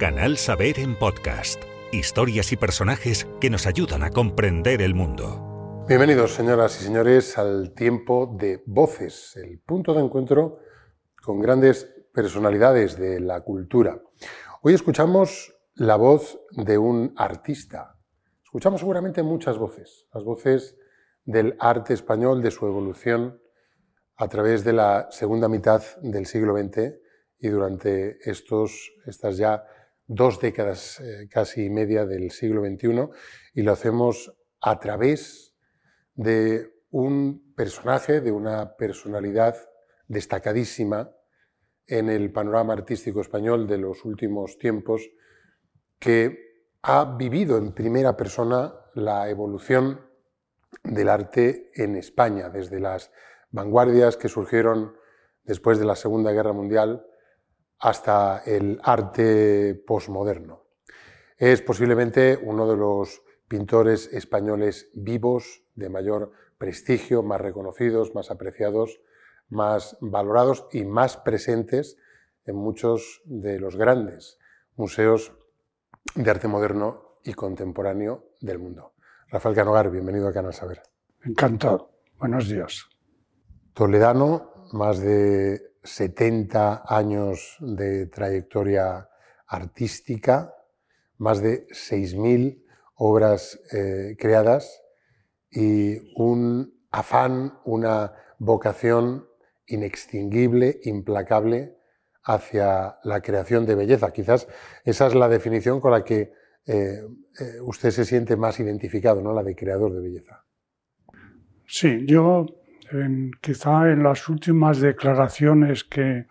Canal Saber en podcast. Historias y personajes que nos ayudan a comprender el mundo. Bienvenidos, señoras y señores, al tiempo de Voces, el punto de encuentro con grandes personalidades de la cultura. Hoy escuchamos la voz de un artista. Escuchamos seguramente muchas voces, las voces del arte español, de su evolución a través de la segunda mitad del siglo XX y durante estos, estas ya dos décadas eh, casi y media del siglo XXI y lo hacemos a través de un personaje, de una personalidad destacadísima en el panorama artístico español de los últimos tiempos, que ha vivido en primera persona la evolución del arte en España, desde las vanguardias que surgieron después de la Segunda Guerra Mundial hasta el arte posmoderno. Es posiblemente uno de los pintores españoles vivos de mayor prestigio, más reconocidos, más apreciados, más valorados y más presentes en muchos de los grandes museos de arte moderno y contemporáneo del mundo. Rafael Canogar, bienvenido a Canal Saber. Encantado. Buenos días. Toledano, más de 70 años de trayectoria artística, más de 6.000 obras eh, creadas y un afán, una vocación inextinguible, implacable hacia la creación de belleza. Quizás esa es la definición con la que eh, eh, usted se siente más identificado, ¿no? la de creador de belleza. Sí, yo quizá en las últimas declaraciones que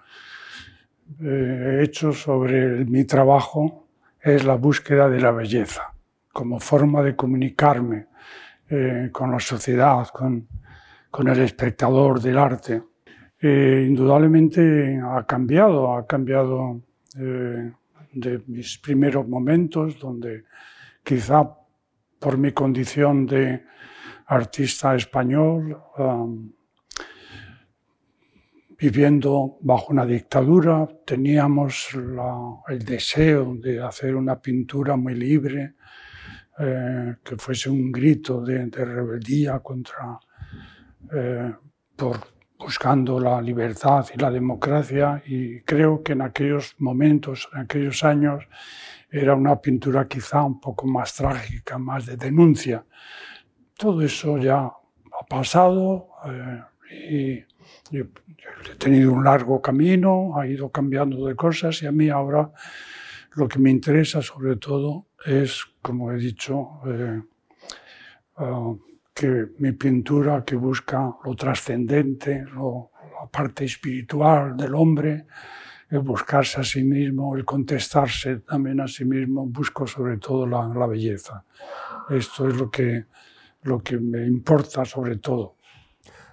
eh, he hecho sobre mi trabajo es la búsqueda de la belleza como forma de comunicarme eh, con la sociedad, con, con, el espectador del arte. Eh, indudablemente ha cambiado, ha cambiado de mis primeros momentos, donde quizá por mi condición de artista español, um, viviendo bajo una dictadura, teníamos el deseo de hacer una pintura muy libre, eh, que fuese un grito de, rebeldía contra, eh, por buscando la libertad y la democracia. Y creo que en aquellos momentos, en aquellos años, era una pintura quizá un poco más trágica, más de denuncia todo eso ya ha pasado eh, y, he tenido un largo camino, ha ido cambiando de cosas y a mí ahora lo que me interesa sobre todo es, como he dicho, eh, ah, que mi pintura que busca lo trascendente, la parte espiritual del hombre, el buscarse a sí mismo, el contestarse también a sí mismo, busco sobre todo la, la belleza. Esto es lo que lo que me importa sobre todo.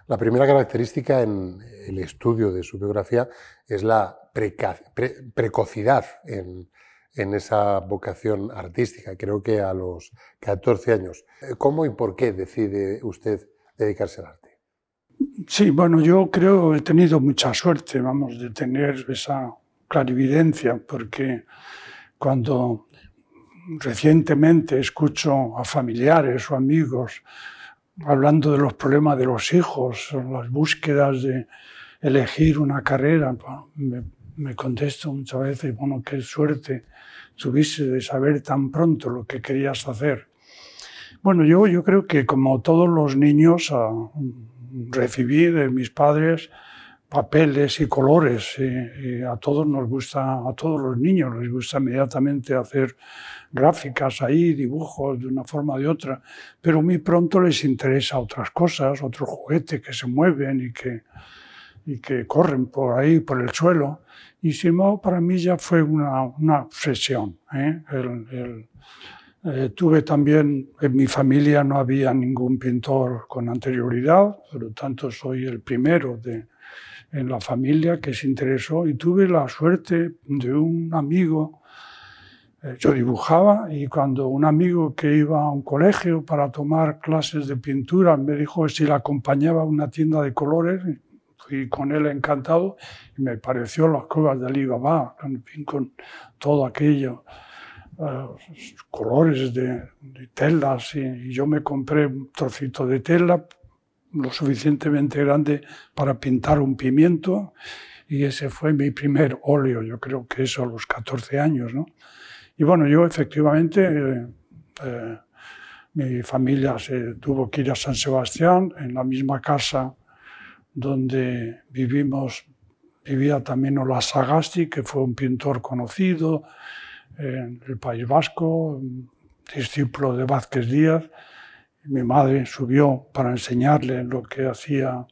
La primera característica en el estudio de su biografía es la precocidad en, esa vocación artística. Creo que a los 14 años. ¿Cómo y por qué decide usted dedicarse al arte? Sí, bueno, yo creo que he tenido mucha suerte, vamos, de tener esa clarividencia, porque cuando recientemente escucho a familiares o amigos hablando de los problemas de los hijos, las búsquedas de elegir una carrera. me, me, contesto muchas veces, bueno, qué suerte tuviste de saber tan pronto lo que querías hacer. Bueno, yo, yo creo que como todos los niños ah, recibí de mis padres papeles y colores. Y, a todos nos gusta, a todos los niños les gusta inmediatamente hacer gráficas ahí, dibujos de una forma o de otra, pero muy pronto les interesa otras cosas, otros juguetes que se mueven y que, y que corren por ahí, por el suelo. Y sin embargo, para mí ya fue una, una obsesión. ¿eh? Eh, tuve también, en mi familia no había ningún pintor con anterioridad, por lo tanto soy el primero de, en la familia que se interesó y tuve la suerte de un amigo. Eh, yo dibujaba y cuando un amigo que iba a un colegio para tomar clases de pintura me dijo si le acompañaba a una tienda de colores, fui con él encantado y me pareció las cuevas de Alibaba, en fin, con todo aquello, eh, colores de, telas y, yo me compré un trocito de tela lo suficientemente grande para pintar un pimiento y ese fue mi primer óleo, yo creo que eso a los 14 años, ¿no? Y bueno, yo efectivamente, eh, eh, mi familia se tuvo que ir a San Sebastián, en la misma casa donde vivimos, vivía también Ola Sagasti, que fue un pintor conocido en el País Vasco, discípulo de Vázquez Díaz. Mi madre subió para enseñarle lo que hacía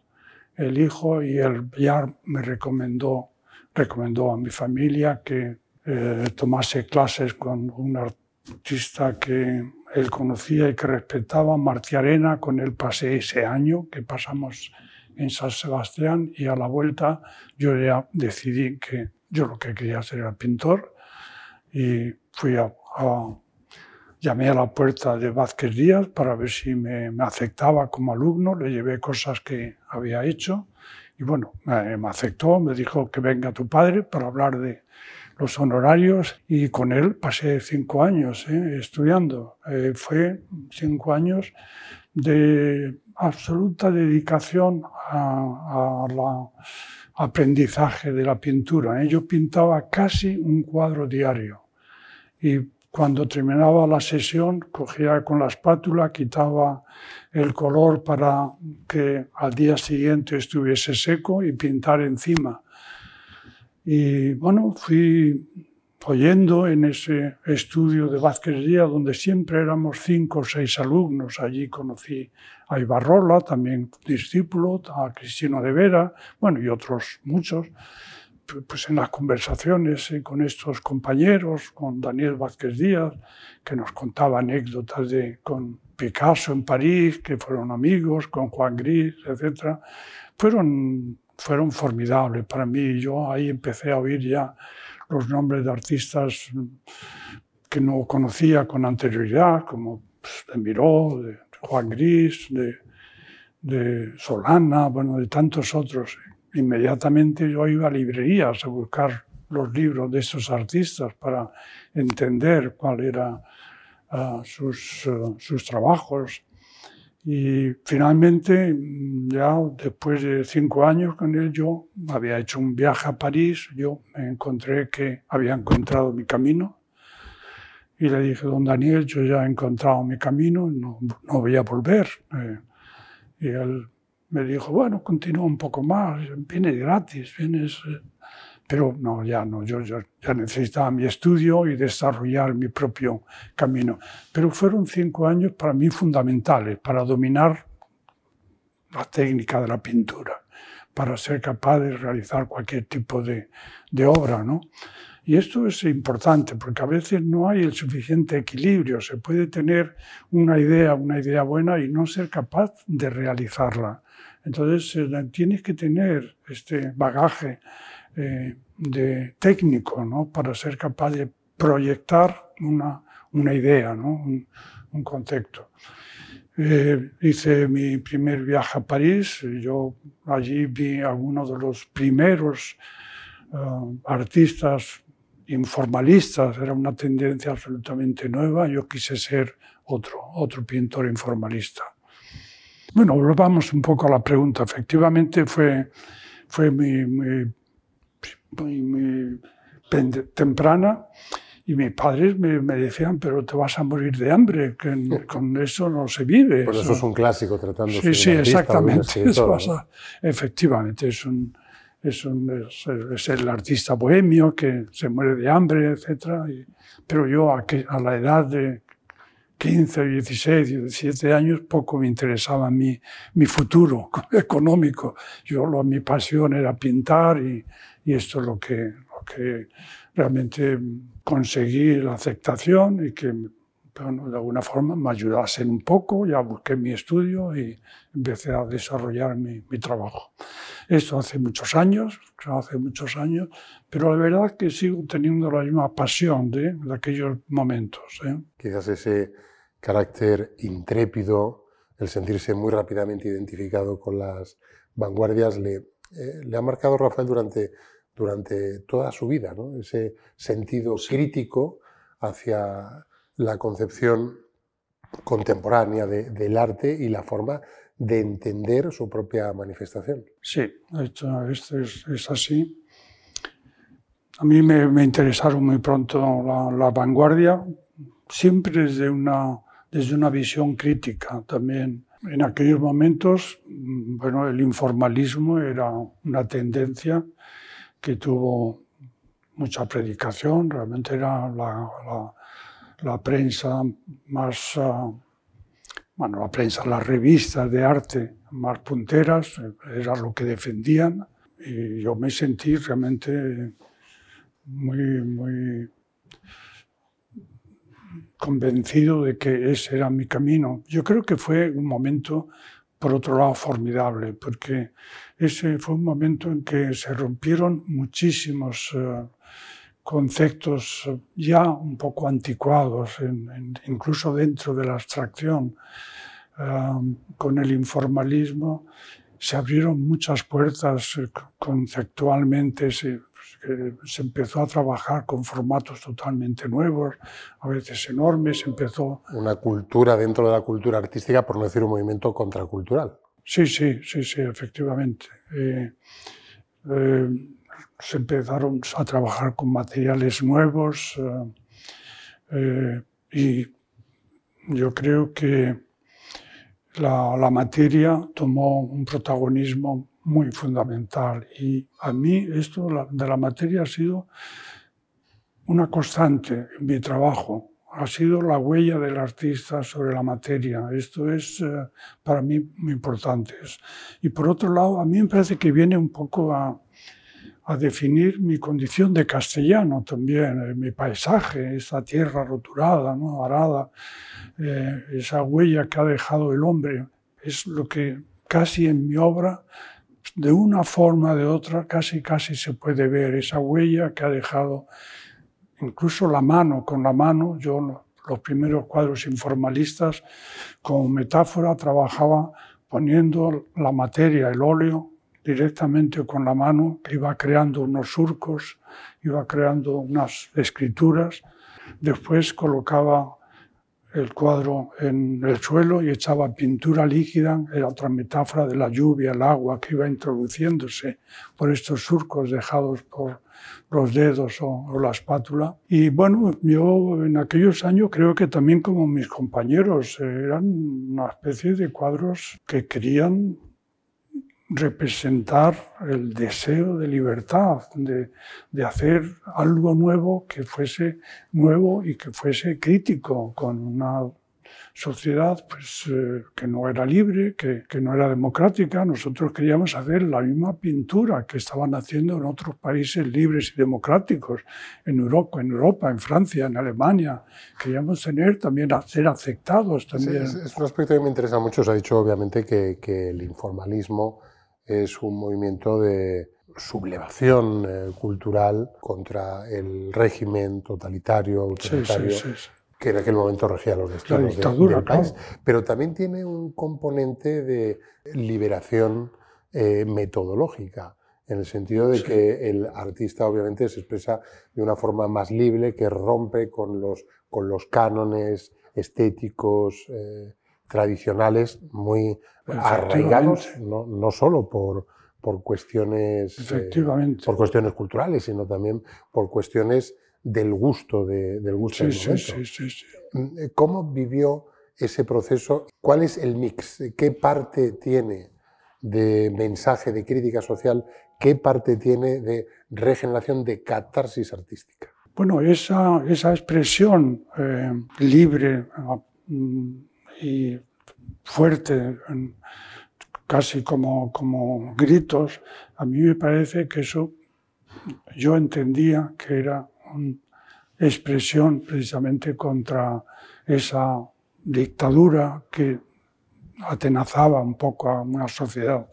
el hijo y él ya me recomendó, recomendó a mi familia que eh, tomase clases con un artista que él conocía y que respetaba, Martí Arena, con él pasé ese año que pasamos en San Sebastián y a la vuelta yo ya decidí que yo lo que quería ser era pintor y fui a, llamé a la puerta de Vázquez Díaz para ver si me, aceptaba como alumno, le llevé cosas que había hecho y bueno, me, me aceptó, me dijo que venga tu padre para hablar de, los honorarios y con él pasé cinco años ¿eh? estudiando. Eh, fue cinco años de absoluta dedicación al aprendizaje de la pintura. ¿eh? Yo pintaba casi un cuadro diario y cuando terminaba la sesión cogía con la espátula, quitaba el color para que al día siguiente estuviese seco y pintar encima. Y bueno, fui oyendo en ese estudio de Vázquez Díaz, donde siempre éramos cinco o seis alumnos. Allí conocí a Ibarrola, también discípulo, a Cristina de Vera, bueno, y otros muchos. Pues en las conversaciones eh, con estos compañeros, con Daniel Vázquez Díaz, que nos contaba anécdotas de, con Picasso en París, que fueron amigos, con Juan Gris, etc. Fueron fueron formidables para mí. Yo ahí empecé a oír ya los nombres de artistas que no conocía con anterioridad, como pues, de Miró, de Juan Gris, de, de Solana, bueno, de tantos otros. Inmediatamente yo iba a librerías a buscar los libros de esos artistas para entender cuáles eran ah, sus, ah, sus trabajos. Y finalmente, ya después de cinco años con él, yo había hecho un viaje a París, yo me encontré que había encontrado mi camino y le dije, don Daniel, yo ya he encontrado mi camino, no, no voy a volver. Eh, y él me dijo, bueno, continúa un poco más, vienes gratis, vienes... Eh, pero no, ya no, yo, yo, ya necesitaba mi estudio y desarrollar mi propio camino. Pero fueron cinco años para mí fundamentales para dominar la técnica de la pintura, para ser capaz de realizar cualquier tipo de, de obra, ¿no? Y esto es importante porque a veces no hay el suficiente equilibrio. Se puede tener una idea, una idea buena y no ser capaz de realizarla. Entonces eh, tienes que tener este bagaje eh, de técnico ¿no? para ser capaz de proyectar una, una idea, ¿no? un, concepto. Eh, hice mi primer viaje a París, yo allí vi a uno de los primeros artistas informalistas, era una tendencia absolutamente nueva, yo quise ser otro, otro pintor informalista. Bueno, volvamos un poco a la pregunta. Efectivamente fue, fue mi, mi muy, temprana y mis padres me, me, decían, pero te vas a morir de hambre, que con eso no se vive. Pues eso, es un clásico tratando Sí, sí, exactamente. Eso pasa. Efectivamente, es, un, es, un, es, el artista bohemio que se muere de hambre, etc. pero yo a, que, a la edad de 15, 16, 17 años, poco me interesaba mi, mi futuro económico. Yo, lo, mi pasión era pintar y, y esto es lo que, lo que realmente conseguí la aceptación y que bueno, de alguna forma me ayudasen un poco. Ya busqué mi estudio y empecé a desarrollar mi, mi trabajo. Esto hace muchos años, hace muchos años, pero la verdad es que sigo teniendo la misma pasión de, de aquellos momentos. ¿eh? Quizás ese carácter intrépido, el sentirse muy rápidamente identificado con las vanguardias, le eh, le ha marcado Rafael durante, durante toda su vida, ese sentido crítico hacia la concepción contemporánea del arte y la forma de entender su propia manifestación. Sí, esto, es, así. A mí me, interesaron muy pronto la, vanguardia, siempre desde una, desde una visión crítica también. En aquellos momentos, mm, bueno, el informalismo era una tendencia que tuvo mucha predicación, realmente era la, la, prensa más, ah, bueno, la prensa, las revistas de arte más punteras, era lo que defendían y yo me sentí realmente muy, muy convencido de que ese era mi camino. Yo creo que fue un momento, por otro lado, formidable, porque ese fue un momento en que se rompieron muchísimos eh, conceptos ya un poco anticuados, incluso dentro de la abstracción. Eh, con el informalismo se abrieron muchas puertas eh, conceptualmente, se empezó a trabajar con formatos totalmente nuevos, a veces enormes, empezó... Una cultura dentro de la cultura artística, por no decir un movimiento contracultural. Sí, sí, sí, sí, efectivamente. Eh, eh, se empezaron a trabajar con materiales nuevos eh, y yo creo que la, la materia tomó un protagonismo muy fundamental. Y a mí esto de la materia ha sido una constante en mi trabajo. Ha sido la huella del artista sobre la materia. Esto es eh, para mí muy importante. Y por otro lado, a mí me parece que viene un poco a, a definir mi condición de castellano también, eh, mi paisaje, esa tierra roturada, ¿no? arada, eh, esa huella que ha dejado el hombre. Es lo que casi en mi obra de una forma o de otra casi casi se puede ver esa huella que ha dejado incluso la mano, con la mano, yo los primeros cuadros informalistas como metáfora trabajaba poniendo la materia, el óleo, directamente con la mano, que iba creando unos surcos, iba creando unas escrituras, después colocaba el cuadro en el suelo y echaba pintura líquida, era otra metáfora de la lluvia, el agua que iba introduciéndose por estos surcos dejados por los dedos o, la espátula. Y bueno, yo en aquellos años creo que también como mis compañeros eran una especie de cuadros que querían representar el deseo de libertad, de, de, hacer algo nuevo que fuese nuevo y que fuese crítico con una sociedad pues, eh, que no era libre, que, que, no era democrática. Nosotros queríamos hacer la misma pintura que estaban haciendo en otros países libres y democráticos, en Europa, en, Europa, en Francia, en Alemania. Queríamos tener también, ser aceptados también. es, un aspecto que me interesa mucho. Se ha dicho obviamente que, que el informalismo es un movimiento de sublevación eh, cultural contra el régimen totalitario, autoritario, que en aquel momento regía los destinos del país. Pero también tiene un componente de liberación eh, metodológica, en el sentido de que el artista obviamente se expresa de una forma más libre, que rompe con los, con los cánones estéticos. Eh, tradicionales muy arraigados, no, no solo por, por cuestiones, eh, por cuestiones culturales, sino también por cuestiones del gusto, de, del gusto sí, del sí, sí, mm, eh, ¿Cómo vivió ese proceso? ¿Cuál es el mix? ¿Qué parte tiene de mensaje, de crítica social? ¿Qué parte tiene de regeneración, de catarsis artística? Bueno, esa, esa expresión eh, libre, mm, y fuerte, casi como, como gritos, a mí me parece que eso yo entendía que era una expresión precisamente contra esa dictadura que atenazaba un poco a una sociedad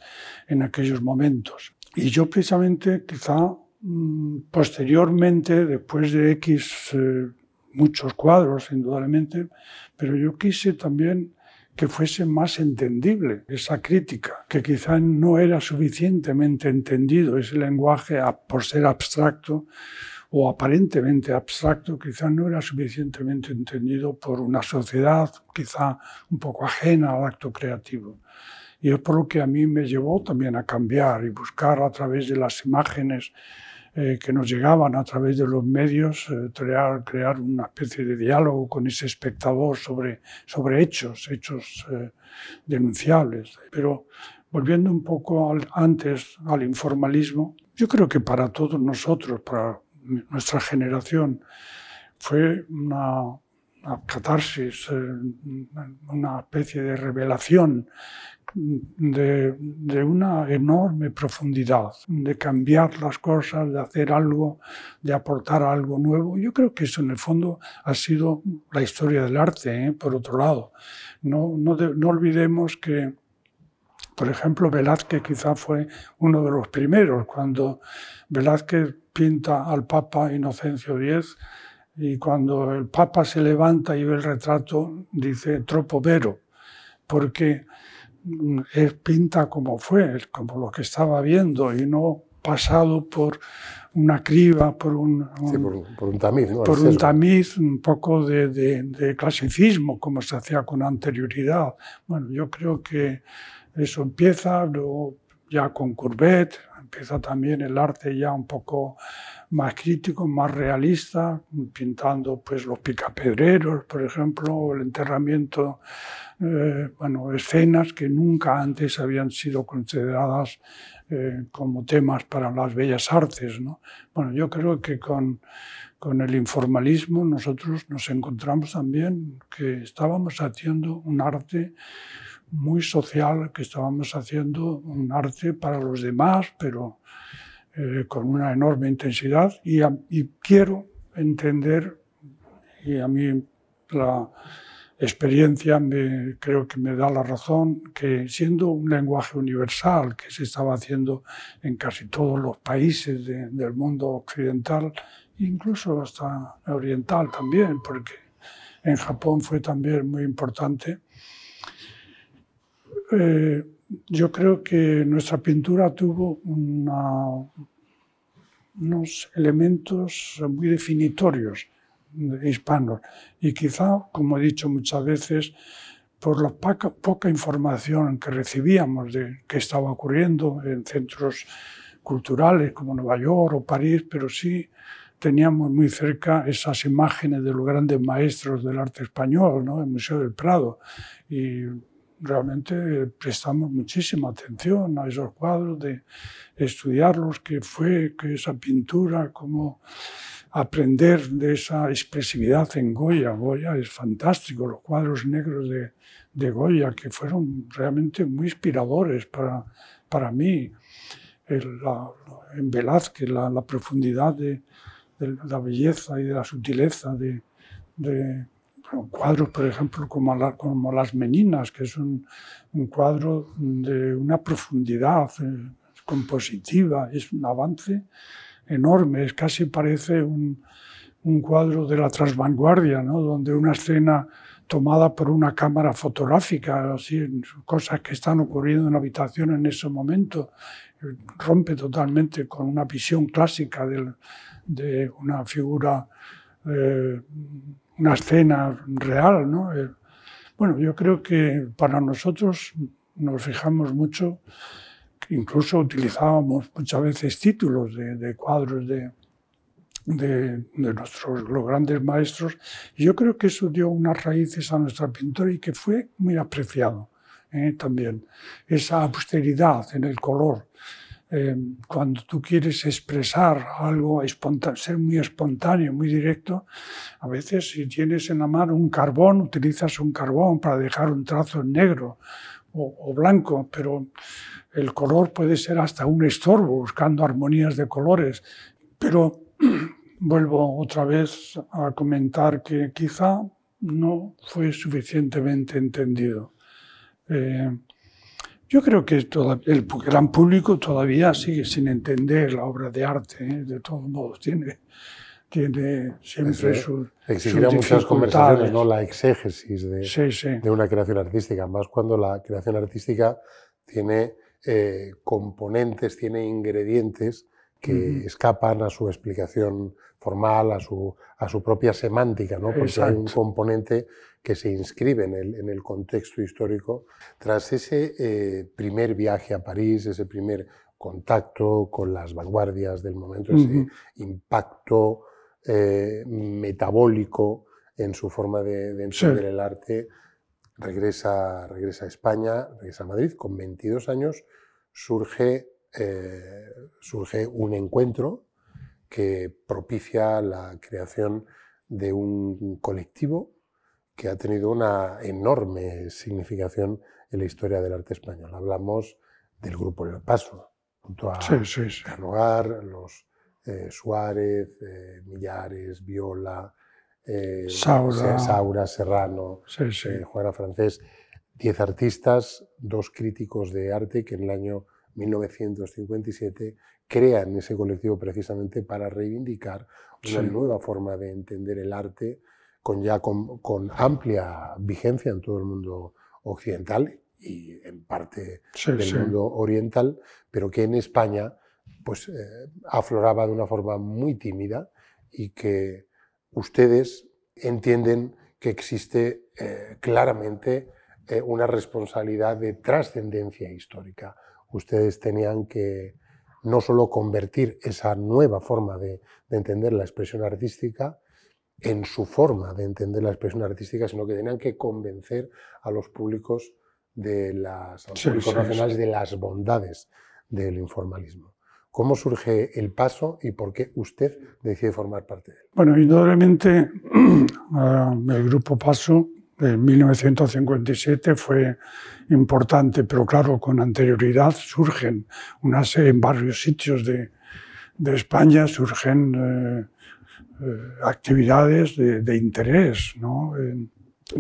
en aquellos momentos. Y yo precisamente quizá mm, posteriormente, después de X eh, muchos cuadros, indudablemente, pero yo quise también que fuese más entendible esa crítica, que quizá no era suficientemente entendido ese lenguaje por ser abstracto o aparentemente abstracto, quizá no era suficientemente entendido por una sociedad quizá un poco ajena al acto creativo. Y es por lo que a mí me llevó también a cambiar y buscar a través de las imágenes eh, que nos llegaban a través de los medios, eh, crear, crear, una especie de diálogo con ese espectador sobre, sobre hechos, hechos eh, denunciables. Pero volviendo un poco antes al informalismo, yo creo que para todos nosotros, para nuestra generación, fue una, una catarsis, una especie de revelación de, una enorme profundidad, de cambiar las cosas, de hacer algo, de aportar algo nuevo. Yo creo que eso en el fondo ha sido la historia del arte, ¿eh? por otro lado. No, no, olvidemos que, por ejemplo, Velázquez quizá fue uno de los primeros, cuando Velázquez pinta al Papa Inocencio X, y cuando el Papa se levanta y ve el retrato, dice tropo vero, porque pinta como fue, como lo que estaba viendo y no pasado por una criba, por un, por, un tamiz. Por un tamiz, un poco de, de, clasicismo, como se hacía con anterioridad. Bueno, yo creo que eso empieza, luego ya con Courbet, empieza también el arte ya un poco más crítico, más realista, pintando pues los picapedreros, por ejemplo, el enterramiento, eh, bueno, escenas que nunca antes habían sido consideradas eh, como temas para las bellas artes. ¿no? Bueno, yo creo que con, con el informalismo nosotros nos encontramos también que estábamos haciendo un arte muy social, que estábamos haciendo un arte para los demás, pero eh, con una enorme intensidad y, quiero entender, y a mí la experiencia me, creo que me da la razón, que siendo un lenguaje universal que se estaba haciendo en casi todos los países del mundo occidental, incluso hasta oriental también, porque en Japón fue también muy importante, eh, yo creo que nuestra pintura tuvo unos elementos muy definitorios hispanos y quizá, como he dicho muchas veces, por la poca, información que recibíamos de qué estaba ocurriendo en centros culturales como Nueva York o París, pero sí teníamos muy cerca esas imágenes de los grandes maestros del arte español, ¿no? el Museo del Prado, y realmente prestamos muchísima atención a esos cuadros, de estudiarlos, qué fue, qué esa pintura, cómo aprender de esa expresividad en Goya. Goya es fantástico, los cuadros negros de, de Goya, que fueron realmente muy inspiradores para, para mí. en Velázquez, la, la profundidad de, de, la belleza y de la sutileza de, de cuadros, por ejemplo, como, como Las Meninas, que es un, un, cuadro de una profundidad eh, compositiva, es un avance enorme, es casi parece un, un cuadro de la transvanguardia, ¿no? donde una escena tomada por una cámara fotográfica, así, cosas que están ocurriendo en la habitación en ese momento, rompe totalmente con una visión clásica de, de una figura eh, una escena real. ¿no? Eh, bueno, yo creo que para nosotros nos fijamos mucho, incluso utilizábamos muchas veces títulos de, cuadros de, de, nuestros los grandes maestros, yo creo que eso dio unas raíces a nuestra pintura y que fue muy apreciado ¿eh? también. Esa austeridad en el color, eh, cuando tú quieres expresar algo, ser muy espontáneo, muy directo, a veces si tienes en la mano un carbón, utilizas un carbón para dejar un trazo en negro o, blanco, pero el color puede ser hasta un estorbo, buscando armonías de colores. Pero vuelvo otra vez a comentar que quizá no fue suficientemente entendido. Eh, yo creo que el gran público todavía sigue sin entender la obra de arte, ¿eh? de todos modos. Tiene, tiene siempre sus Exigirá sus muchas conversaciones. ¿no? La exégesis de, Sí, sí. de una creación artística, más cuando la creación artística tiene eh, componentes, tiene ingredientes que escapan a su explicación formal, a su, a su propia semántica, ¿no? porque hay un componente que se inscribe en el, en el contexto histórico. Tras ese eh, primer viaje a París, ese primer contacto con las vanguardias del momento, ese impacto eh, metabólico en su forma de, de entender Sí. el arte, regresa, regresa a España, regresa a Madrid, con 22 años surge, eh, surge un encuentro que propicia la creación de un colectivo que ha tenido una enorme significación en la historia del arte español. Hablamos del grupo El Paso, junto a Sí, sí, sí. Carnogar, los eh, Suárez, eh, Millares, Viola, eh, Saura. Saura, Serrano, Juana Francés, diez artistas, dos críticos de arte que en el año 1957 crean ese colectivo precisamente para reivindicar una nueva forma de entender el arte con ya con, con amplia vigencia en todo el mundo occidental y en parte Sí, del sí. mundo oriental, pero que en España pues, eh, afloraba de una forma muy tímida y que ustedes entienden que existe eh, claramente eh, una responsabilidad de trascendencia histórica. Ustedes tenían que no solo convertir esa nueva forma de, de entender la expresión artística en su forma de entender la expresión artística, sino que tenían que convencer a los públicos de las Sí, públicos sí, nacionales de las bondades del informalismo. ¿Cómo surge el paso y por qué usted decide formar parte de él? Bueno, indudablemente ah, el Grupo Paso en 1957 fue importante, pero claro, con anterioridad surgen una serie, en varios sitios de, de España, surgen eh, actividades de, de interés. ¿no? Eh,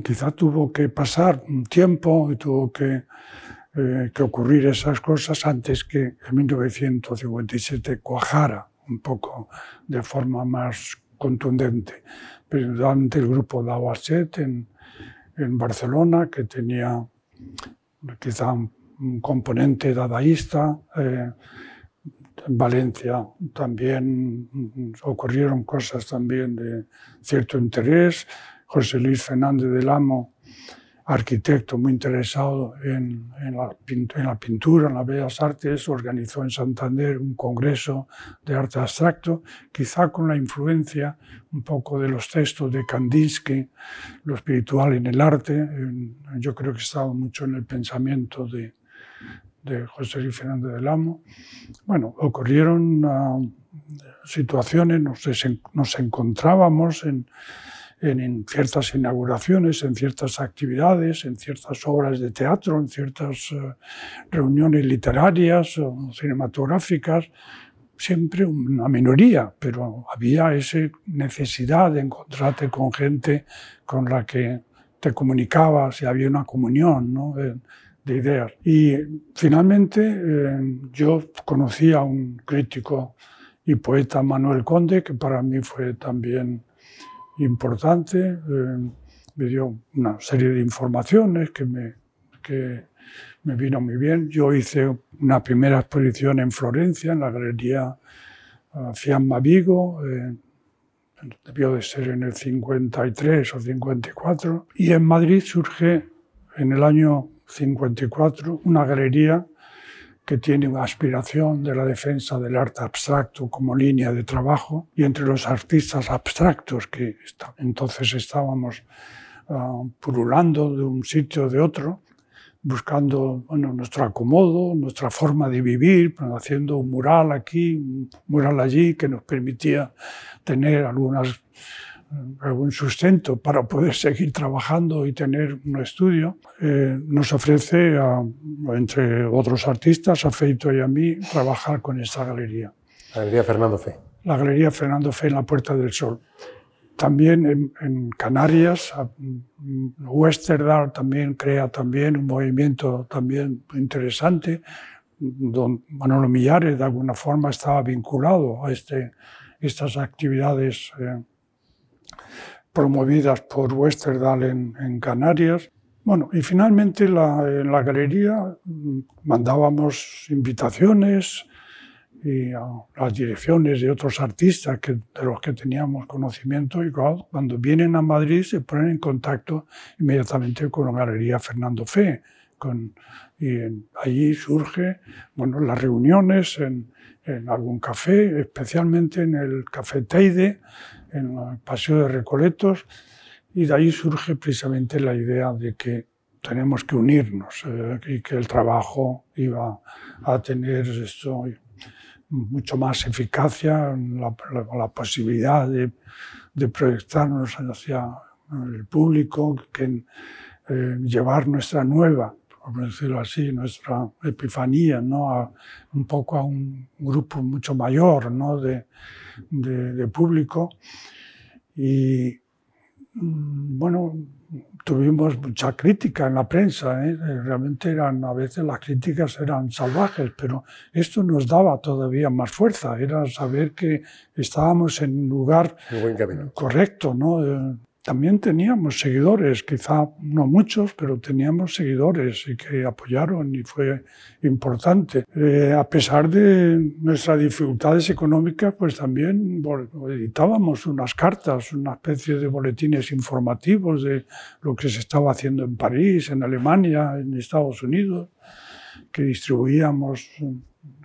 quizá tuvo que pasar un tiempo y tuvo que, eh, que ocurrir esas cosas antes que en 1957 cuajara un poco de forma más contundente. Pero indudablemente el grupo daba set en, en Barcelona, que tenía quizá un, un componente dadaísta. eh, en Valencia también ocurrieron cosas también de cierto interés. José Luis Fernández del Amo, arquitecto muy interesado en, en, la, en la pintura, en las bellas artes, organizó en Santander un congreso de arte abstracto, quizá con la influencia un poco de los textos de Kandinsky, lo espiritual en el arte. Yo creo que estaba mucho en el pensamiento de, de José Luis Fernández del Amo. Bueno, ocurrieron ah, situaciones, nos, nos encontrábamos en, en, ciertas inauguraciones, en ciertas actividades, en ciertas obras de teatro, en ciertas eh, reuniones literarias o cinematográficas, siempre una minoría, pero había esa necesidad de encontrarte con gente con la que te comunicabas y había una comunión ¿no? De, de ideas. Y finalmente eh, yo conocí a un crítico y poeta, Manuel Conde, que para mí fue también importante. eh, me dio una serie de informaciones que me, que me vino muy bien. Yo hice una primera exposición en Florencia, en la Galería ah, Fiamma Vigo, eh, debió de ser en el 53 o 54, y en Madrid surge en el año 54 una galería que tiene una aspiración de la defensa del arte abstracto como línea de trabajo. Y entre los artistas abstractos que entonces estábamos ah, pululando de un sitio o de otro, buscando bueno, nuestro acomodo, nuestra forma de vivir, haciendo un mural aquí, un mural allí, que nos permitía tener algunas, algún sustento para poder seguir trabajando y tener un estudio. Eh, nos ofrece, a- entre otros artistas, a Feito y a mí, trabajar con esta galería La Galería Fernando Fe. la Galería Fernando Fe en la Puerta del Sol. También en, en Canarias, Westerdal también crea también un movimiento también interesante, don Manolo Millares de alguna forma estaba vinculado a este, estas actividades eh, promovidas por Westerdal en, en, Canarias. Bueno, y finalmente en la galería mm, mandábamos invitaciones y a las direcciones de otros artistas de los que teníamos conocimiento y cuando vienen a Madrid se ponen en contacto inmediatamente con la Galería Fernando Fe. Y allí surge bueno, las reuniones en, en, algún café, especialmente en el Café Teide, en el Paseo de Recoletos, y de ahí surge precisamente la idea de que tenemos que unirnos eh, y que el trabajo iba a tener esto mucho más eficacia, la, la, posibilidad de, de, proyectarnos hacia el público, que eh, llevar nuestra nueva, por decirlo así, nuestra epifanía, ¿no? A, un poco a un grupo mucho mayor ¿no? de, de, de público. Y mm, bueno, tuvimos mucha crítica en la prensa, ¿eh? realmente eran, a veces las críticas eran salvajes, pero esto nos daba todavía más fuerza, era saber que estábamos en un lugar correcto, ¿no? También teníamos seguidores, quizá no muchos, pero teníamos seguidores y que apoyaron y fue importante. Eh, a pesar de nuestras dificultades económicas, pues también editábamos unas cartas, una especie de boletines informativos de lo que se estaba haciendo en París, en Alemania, en Estados Unidos, que distribuíamos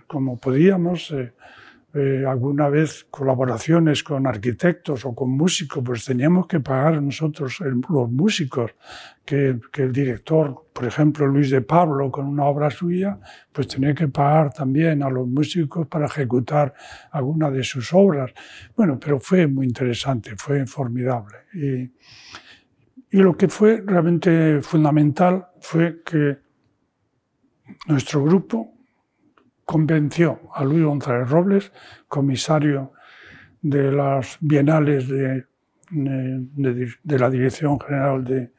como podíamos. Eh, eh, alguna vez colaboraciones con arquitectos o con músicos, pues teníamos que pagar nosotros los músicos, que, que, el director, por ejemplo Luis de Pablo, con una obra suya, pues tenía que pagar también a los músicos para ejecutar alguna de sus obras. Bueno, pero fue muy interesante, fue formidable. Y, y lo que fue realmente fundamental fue que nuestro grupo convenció a Luis González Robles, comisario de las bienales de, la Dirección General de,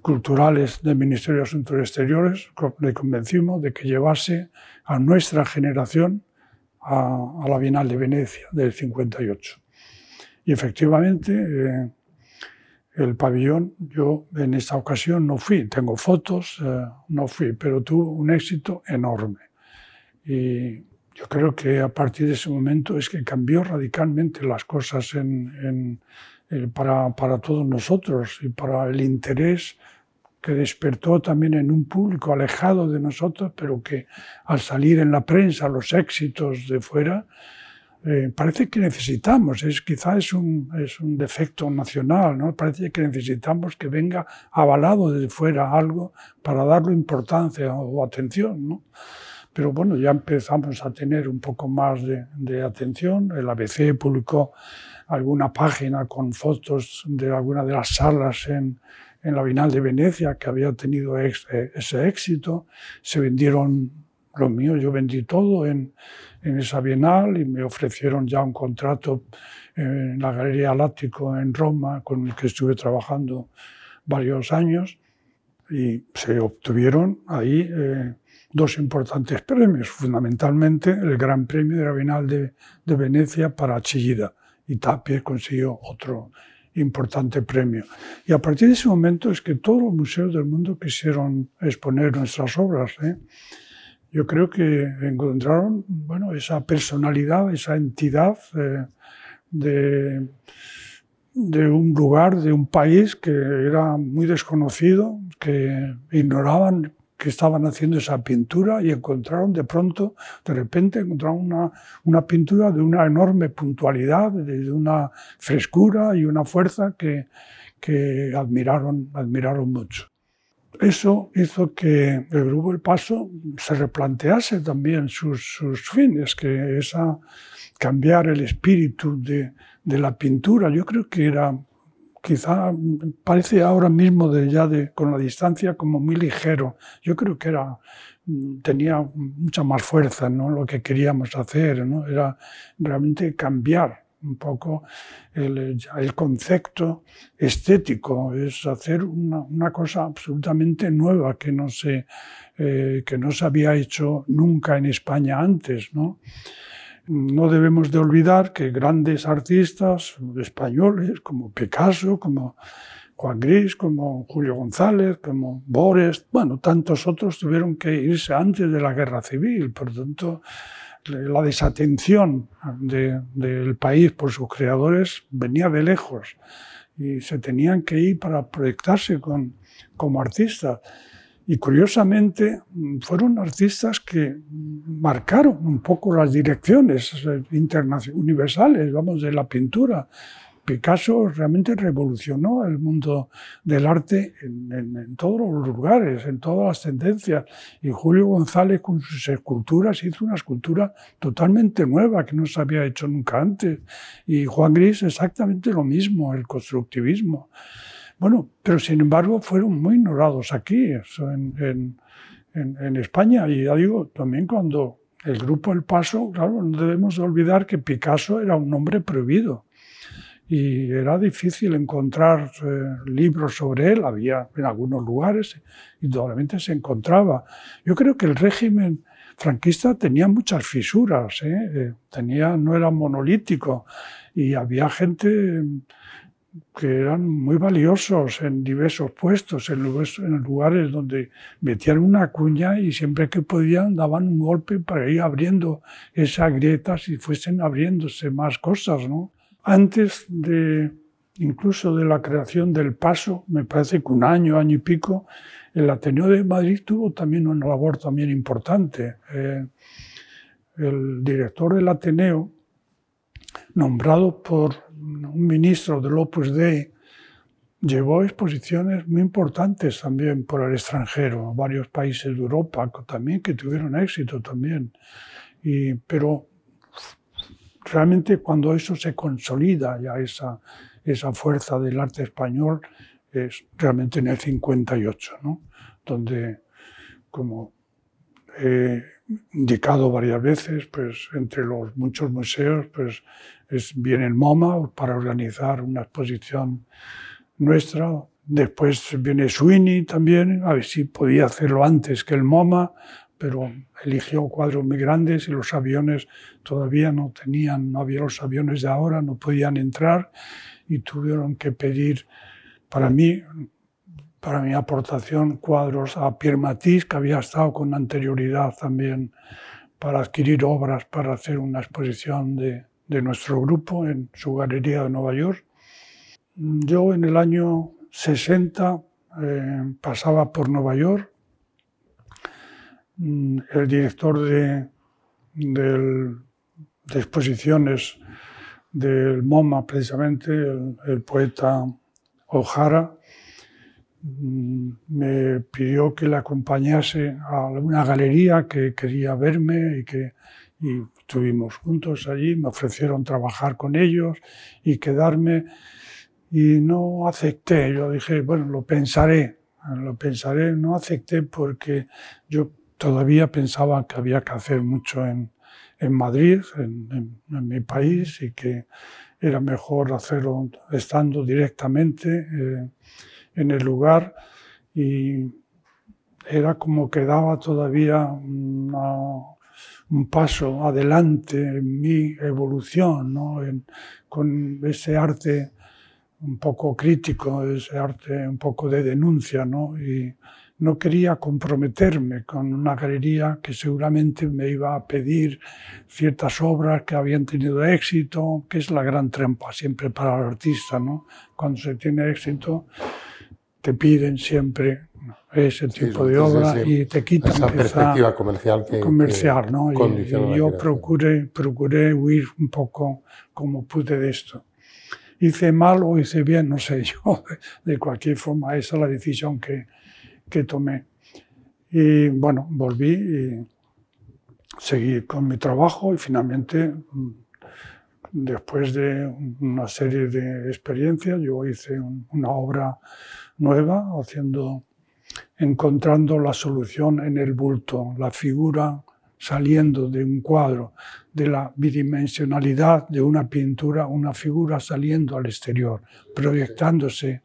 Culturales del Ministerio de Asuntos Exteriores, le convencimos de que llevase a nuestra generación a, la Bienal de Venecia del 58. Y efectivamente, eh, el pabellón, yo en esta ocasión no fui, tengo fotos, eh, no fui, pero tuvo un éxito enorme. Y yo creo que a partir de ese momento es que cambió radicalmente las cosas en, en, para, para, todos nosotros y para el interés que despertó también en un público alejado de nosotros, pero que al salir en la prensa los éxitos de fuera, eh, parece que necesitamos, es, quizá es un, es un defecto nacional, ¿no? parece que necesitamos que venga avalado desde fuera algo para darle importancia o atención. ¿no? Pero bueno, ya empezamos a tener un poco más de, de atención. El ABC publicó alguna página con fotos de alguna de las salas en, en la Bienal de Venecia que había tenido ex, eh, ese éxito. Se vendieron lo mío, yo vendí todo en, en, esa Bienal y me ofrecieron ya un contrato en la Galería Lático en Roma, con el que estuve trabajando varios años y se obtuvieron ahí eh, dos importantes premios, fundamentalmente el Gran Premio de la Bienal de, de Venecia para Chillida y Tapia consiguió otro importante premio. Y a partir de ese momento es que todos los museos del mundo quisieron exponer nuestras obras. ¿eh? Yo creo que encontraron bueno, esa personalidad, esa entidad eh, de, de un lugar, de un país que era muy desconocido, que ignoraban que estaban haciendo esa pintura y encontraron de pronto, de repente encontraron una, una pintura de una enorme puntualidad, de una frescura y una fuerza que, que admiraron, admiraron mucho. Eso hizo que el grupo El Paso se replantease también sus, sus fines, que esa cambiar el espíritu de, de la pintura, yo creo que era quizá parece ahora mismo de ya de, con la distancia como muy ligero. Yo creo que era tenía mucha más fuerza, ¿no? Lo que queríamos hacer, ¿no? Era realmente cambiar un poco el, el concepto estético, es hacer una, una, cosa absolutamente nueva que no, se, eh, que no se había hecho nunca en España antes, ¿no? No debemos de olvidar que grandes artistas españoles como Picasso, como Juan Gris, como Julio González, como Bores, bueno, tantos otros tuvieron que irse antes de la guerra civil. Por tanto, la desatención del país por sus creadores venía de lejos y se tenían que ir para proyectarse como artistas. Y curiosamente fueron artistas que marcaron un poco las direcciones universales, vamos, de la pintura. Picasso realmente revolucionó el mundo del arte en, todos los lugares, en todas las tendencias. Y Julio González con sus esculturas hizo una escultura totalmente nueva que no se había hecho nunca antes. Y Juan Gris exactamente lo mismo, el constructivismo. Bueno, pero sin embargo fueron muy ignorados aquí, en, en España. Y ya digo, también cuando el grupo El Paso, claro, no debemos olvidar que Picasso era un hombre prohibido y era difícil encontrar eh, libros sobre él, había en algunos lugares, indudablemente se encontraba. Yo creo que el régimen franquista tenía muchas fisuras, ¿eh? Eh, tenía, no era monolítico y había gente que eran muy valiosos en diversos puestos, en lugares donde metían una cuña y siempre que podían daban un golpe para ir abriendo esas grietas y fuesen abriéndose más cosas, ¿no? Antes de incluso de la creación del Paso, me parece que un año, año y pico, el Ateneo de Madrid tuvo también una labor también importante. Eh, el director del Ateneo, nombrado por un ministro del Opus Dei, llevó exposiciones muy importantes también por el extranjero, varios países de Europa también que tuvieron éxito también. Y, pero realmente cuando eso se consolida, ya esa, esa fuerza del arte español, es realmente en el 58, ¿no? donde, como he indicado varias veces, pues entre los muchos museos, pues es, viene el MoMA para organizar una exposición nuestra. Después viene Sweeney también, a ver si podía hacerlo antes que el MoMA, pero eligió cuadros muy grandes y los aviones todavía no tenían, no había los aviones de ahora, no podían entrar y tuvieron que pedir para mí, para mi aportación, cuadros a Pierre Matisse, que había estado con anterioridad también para adquirir obras para hacer una exposición de, de nuestro grupo en su galería de Nueva York. Yo en el año 60 eh, pasaba por Nueva York Mm, el director de, exposiciones del MoMA, precisamente, el, poeta O'Hara, mm, me pidió que le acompañase a una galería que quería verme y que y estuvimos juntos allí, me ofrecieron trabajar con ellos y quedarme y no acepté, yo dije, bueno, lo pensaré, lo pensaré, no acepté porque yo todavía pensaba que había que hacer mucho en, en Madrid, en, mi país, y que era mejor hacerlo estando directamente eh, en el lugar. Y era como que daba todavía un paso adelante en mi evolución, ¿no? con ese arte un poco crítico, ese arte un poco de denuncia, ¿no? Y, no quería comprometerme con una galería que seguramente me iba a pedir ciertas obras que habían tenido éxito, que es la gran trampa siempre para el artista, ¿no? Cuando se tiene éxito, te piden siempre ese tipo de obra y te quitan esa perspectiva comercial que, comercial, ¿no? Y, yo procuré, procuré huir un poco como pude de esto. Hice mal o hice bien, no sé yo. De cualquier forma, esa es la decisión que, que tomé. Y bueno, volví y seguí con mi trabajo y finalmente, después de una serie de experiencias, yo hice una obra nueva, haciendo, encontrando la solución en el bulto, la figura saliendo de un cuadro, de la bidimensionalidad de una pintura, una figura saliendo al exterior, proyectándose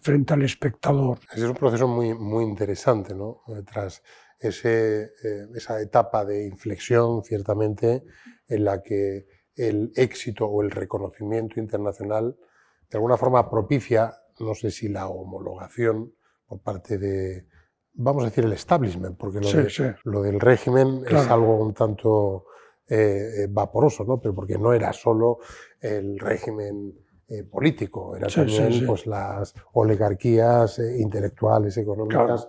frente al espectador. Es un proceso muy, muy interesante, ¿no? Tras ese, eh, esa etapa de inflexión, ciertamente, en la que el éxito o el reconocimiento internacional de alguna forma propicia, no sé si la homologación por parte de, vamos a decir, el establishment, porque lo, del régimen es algo un tanto eh, eh, vaporoso, ¿no? pero porque no era solo el régimen eh, político, era también Pues, las oligarquías intelectuales, económicas.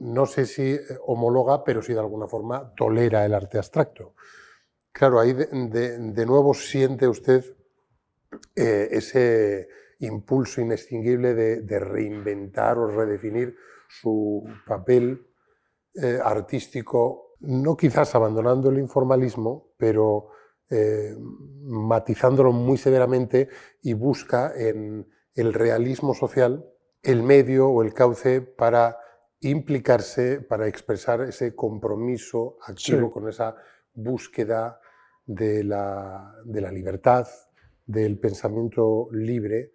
no sé si homologa, pero sí de alguna forma tolera el arte abstracto. Claro, ahí de, nuevo siente usted ese impulso inextinguible de, reinventar o redefinir su papel artístico no quizás abandonando el informalismo, pero eh, matizándolo muy severamente y busca en el realismo social el medio o el cauce para implicarse, para expresar ese compromiso activo con esa búsqueda de la, libertad, del pensamiento libre,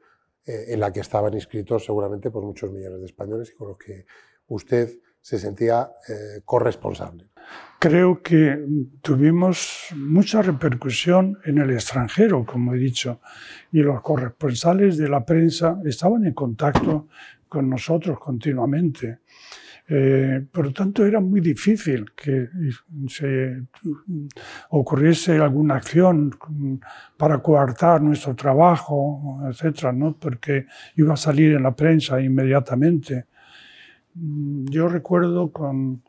eh, en la que estaban inscritos seguramente por muchos millones de españoles y con los que usted se sentía eh, corresponsable. Creo que tuvimos mucha repercusión en el extranjero, como he dicho, y los corresponsales de la prensa estaban en contacto con nosotros continuamente. Eh, por lo tanto, era muy difícil que se ocurriese alguna acción para coartar nuestro trabajo, etcétera, ¿no? porque iba a salir en la prensa inmediatamente. Yo recuerdo con,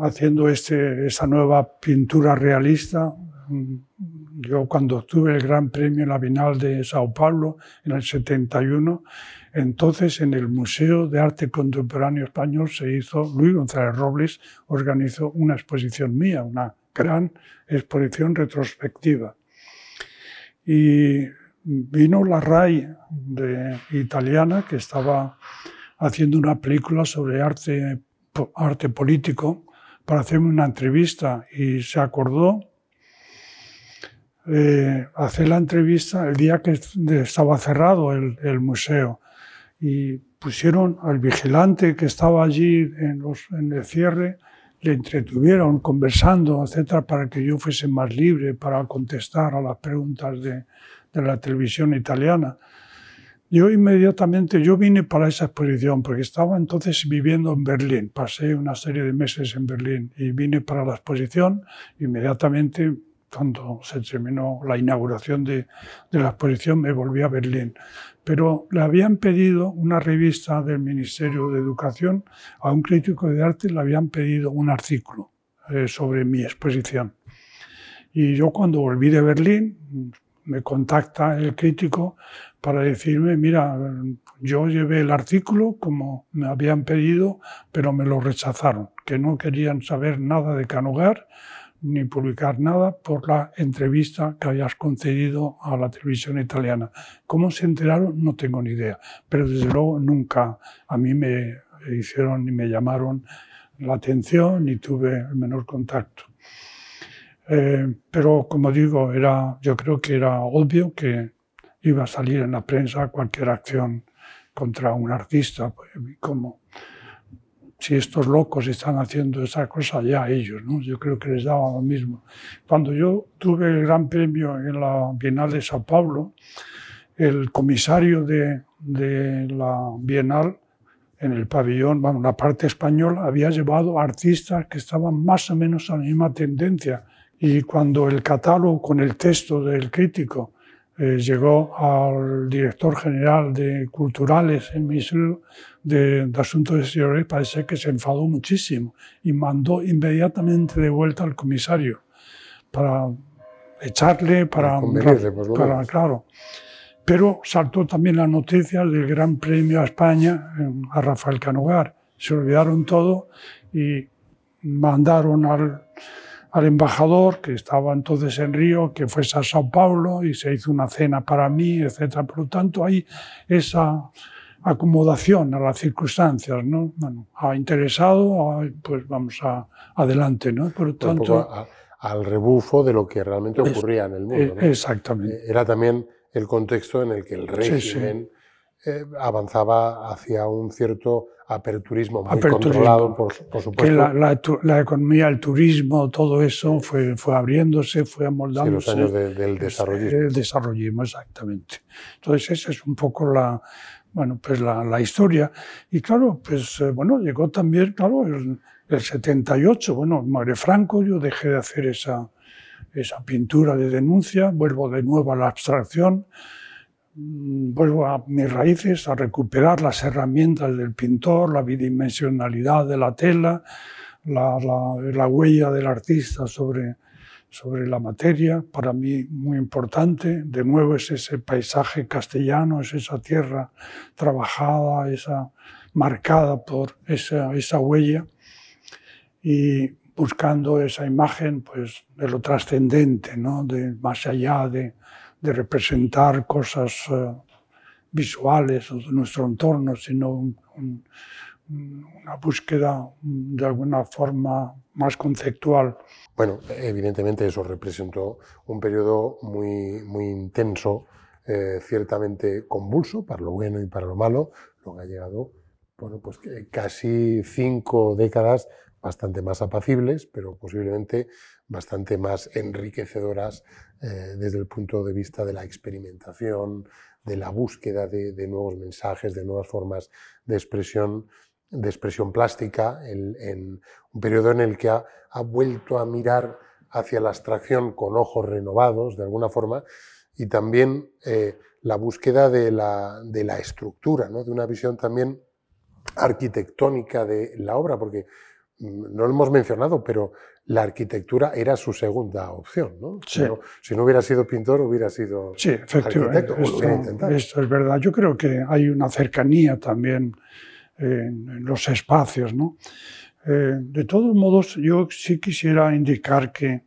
haciendo este, esa nueva pintura realista. Yo cuando tuve el Gran Premio en la Bienal de Sao Paulo en el 71, entonces en el Museo de Arte Contemporáneo Español se hizo, Luis González Robles organizó una exposición mía, una gran exposición retrospectiva. Y vino la RAI de, italiana que estaba haciendo una película sobre arte, arte político para hacerme una entrevista y se acordó eh, hacer la entrevista el día que estaba cerrado el, museo y pusieron al vigilante que estaba allí en el cierre, le entretuvieron conversando, etcétera, para que yo fuese más libre para contestar a las preguntas de, de la televisión italiana. Yo inmediatamente, yo vine para esa exposición porque estaba entonces viviendo en Berlín. Pasé una serie de meses en Berlín y vine para la exposición. Inmediatamente, cuando se terminó la inauguración de, de la exposición, me volví a Berlín. Pero le habían pedido una revista del Ministerio de Educación a un crítico de arte, le habían pedido un artículo eh, sobre mi exposición. Y yo cuando volví de Berlín, me contacta el crítico para decirme, mira, yo llevé el artículo como me habían pedido, pero me lo rechazaron, que no querían saber nada de Canogar ni publicar nada por la entrevista que habías concedido a la televisión italiana. ¿Cómo se enteraron? No tengo ni idea, pero desde luego nunca a mí me hicieron ni me llamaron la atención ni tuve el menor contacto. Eh, pero como digo, era, yo creo que era obvio que iba a salir en la prensa cualquier acción contra un artista, pues, como si estos locos están haciendo esa cosa, ya ellos, ¿no? Yo creo que les daba lo mismo. Cuando yo tuve el gran premio en la Bienal de Sao Paulo, el comisario de, de la Bienal en el pabellón, bueno, la parte española, había llevado artistas que estaban más o menos a la misma tendencia y cuando el catálogo con el texto del crítico eh, llegó al director general de Culturales en el Ministerio de, Asuntos Exteriores, parece que se enfadó muchísimo y mandó inmediatamente de vuelta al comisario para echarle, para... para, claro. Pero saltó también la noticia del Gran Premio a España a Rafael Canogar. Se olvidaron todo y mandaron al al embajador, que estaba entonces en Río, que fuese a Sao Paulo y se hizo una cena para mí, etc. Por lo tanto, hay esa acomodación a las circunstancias, ¿no? Bueno, ha interesado, pues vamos a, adelante, ¿no? Por lo tanto... al rebufo de lo que realmente ocurría en el mundo, ¿no? Exactamente. Era también el contexto en el que el régimen eh, avanzaba hacia un cierto aperturismo muy controlado, por, supuesto. Que la, economía, el turismo, todo eso fue, fue abriéndose, fue amoldándose. los años del desarrollismo. El desarrollismo, exactamente. Entonces, esa es un poco la, bueno, pues la, la historia. Y claro, pues eh, bueno, llegó también, claro, el, el 78, bueno, muere Franco, yo dejé de hacer esa, esa pintura de denuncia, vuelvo de nuevo a la abstracción, vuelvo a mis raíces, a recuperar las herramientas del pintor, la bidimensionalidad de la tela, la, la, huella del artista sobre, sobre la materia, para mí muy importante. De nuevo es ese paisaje castellano, es esa tierra trabajada, esa, marcada por esa, esa huella. Y buscando esa imagen pues, de lo trascendente, ¿no? de, más allá de, de representar cosas uh, visuales de nuestro entorno, sino un, un, una búsqueda de alguna forma más conceptual. Bueno, evidentemente eso representó un periodo muy, muy intenso, eh, ciertamente convulso para lo bueno y para lo malo, lo que ha llegado bueno, pues casi cinco décadas bastante más apacibles, pero posiblemente bastante más enriquecedoras eh, desde el punto de vista de la experimentación, de la búsqueda de, nuevos mensajes, de nuevas formas de expresión, de expresión plástica, en, un periodo en el que ha, vuelto a mirar hacia la abstracción con ojos renovados, de alguna forma, y también eh, la búsqueda de la, de la estructura, ¿no? de una visión también arquitectónica de la obra, porque no lo hemos mencionado, pero la arquitectura era su segunda opción. ¿no? Si, no, hubiera sido pintor, hubiera sido sí, arquitecto. Esto, es verdad. Yo creo que hay una cercanía también en, los espacios. ¿no? Eh, de todos modos, yo sí quisiera indicar que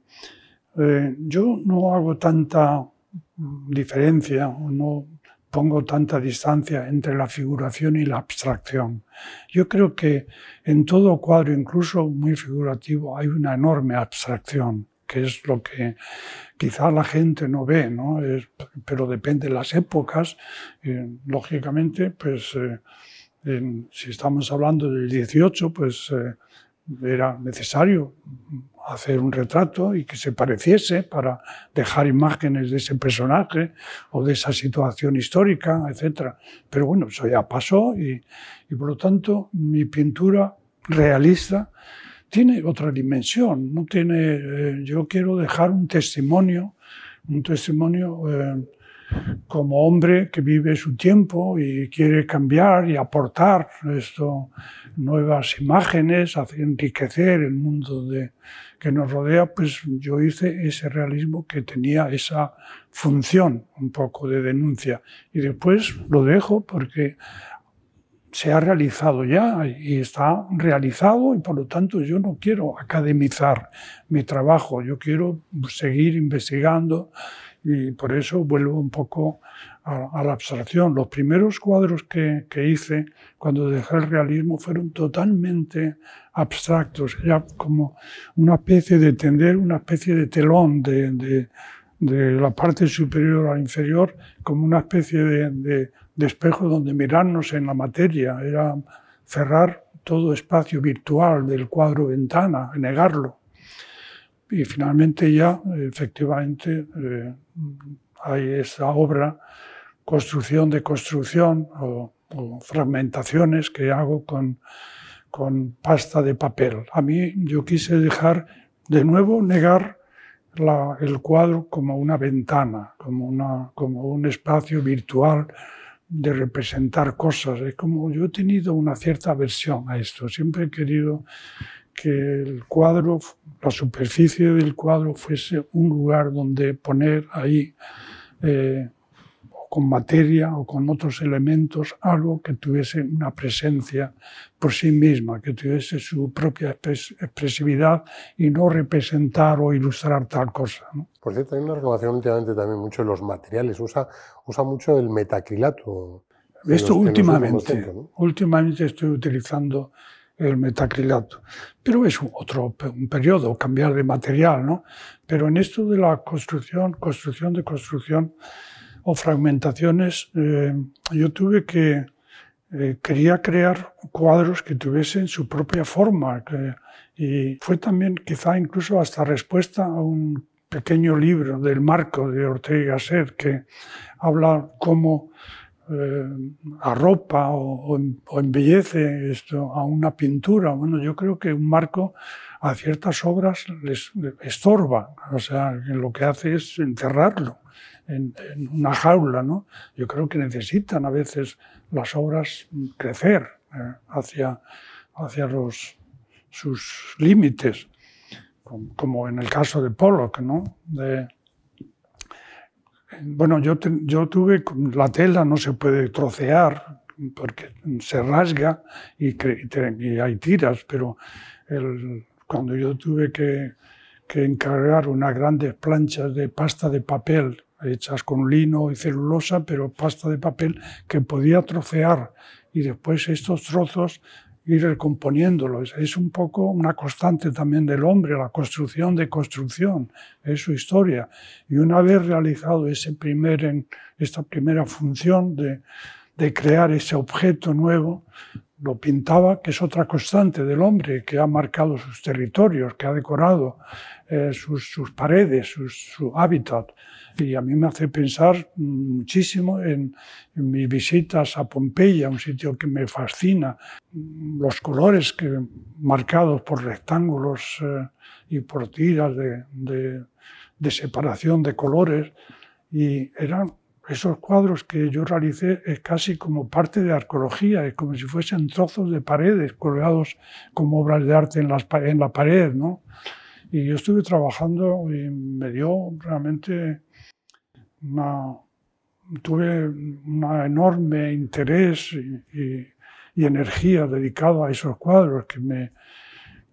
eh, yo no hago tanta diferencia, no pongo tanta distancia entre la figuración y la abstracción. Yo creo que en todo cuadro, incluso muy figurativo, hay una enorme abstracción, que es lo que quizá la gente no ve, ¿no? pero depende de las épocas. lógicamente, pues eh, si estamos hablando del 18, pues eh, era necesario hacer un retrato y que se pareciese para dejar imágenes de ese personaje o de esa situación histórica, etc. Pero bueno, eso ya pasó y, y por lo tanto mi pintura realista tiene otra dimensión. No tiene, eh, yo quiero dejar un testimonio, un testimonio eh, como hombre que vive su tiempo y quiere cambiar y aportar esto, nuevas imágenes, enriquecer el mundo de, que nos rodea, pues yo hice ese realismo que tenía esa función un poco de denuncia. Y después lo dejo porque se ha realizado ya y está realizado y por lo tanto yo no quiero academizar mi trabajo, yo quiero seguir investigando y por eso vuelvo un poco a, la abstracción. Los primeros cuadros que, que, hice cuando dejé el realismo fueron totalmente abstractos, ya como una especie de tender, una especie de telón de, de, de la parte superior a la inferior, como una especie de, de espejo donde mirarnos en la materia, era cerrar todo espacio virtual del cuadro ventana, negarlo. Y finalmente ya, efectivamente, eh, hay esa obra, construcción de construcción o, fragmentaciones que hago con, con, pasta de papel. A mí yo quise dejar, de nuevo, negar el cuadro como una ventana, como, una, como un espacio virtual de representar cosas. Es como yo he tenido una cierta aversión a esto. Siempre he querido que el cuadro, la superficie del cuadro fuese un lugar donde poner ahí, eh, con materia o con otros elementos, algo que tuviese una presencia por sí misma, que tuviese su propia expresividad y no representar o ilustrar tal cosa. Por cierto, hay una renovación últimamente también mucho de los materiales, usa, usa mucho el metacrilato. Esto últimamente, últimamente estoy utilizando el metacrilato. Pero es otro un periodo, cambiar de material, ¿no? Pero en esto de la construcción, construcción de construcción, o fragmentaciones, eh, yo tuve que, eh, quería crear cuadros que tuviesen su propia forma. y fue también quizá incluso hasta respuesta a un pequeño libro del Marco de Ortega y Gasset que habla cómo eh, arropa o, embellece esto a una pintura. Bueno, yo creo que un marco a ciertas obras les, estorba, o sea, lo que hace es enterrarlo en, una jaula, ¿no? Yo creo que necesitan a veces las obras crecer eh, hacia, hacia sus límites como en el caso de Pollock, ¿no? Bueno, yo, yo tuve, la tela no se puede trocear porque se rasga y, hay tiras, pero cuando yo tuve que, que, encargar unas grandes planchas de pasta de papel hechas con lino y celulosa, pero pasta de papel que podía trocear. Y después estos trozos ir recomponiéndolo. Es un poco una constante también del hombre, la construcción de construcción, es su historia. Y una vez realizado ese primer, esta primera función de, de crear ese objeto nuevo, lo pintaba, que es otra constante del hombre, que ha marcado sus territorios, que ha decorado eh, sus, paredes, su hábitat. Y a mí me hace pensar muchísimo en, mis visitas a Pompeya, un sitio que me fascina. Los colores que, marcados por rectángulos eh, y por tiras de, de separación de colores. Y eran esos cuadros que yo realicé es casi como parte de arqueología, es como si fuesen trozos de paredes colgados como obras de arte en, las, en la pared, ¿no? Y yo estuve trabajando y me dio realmente una, tuve un enorme interés y, energía dedicado a esos cuadros que me,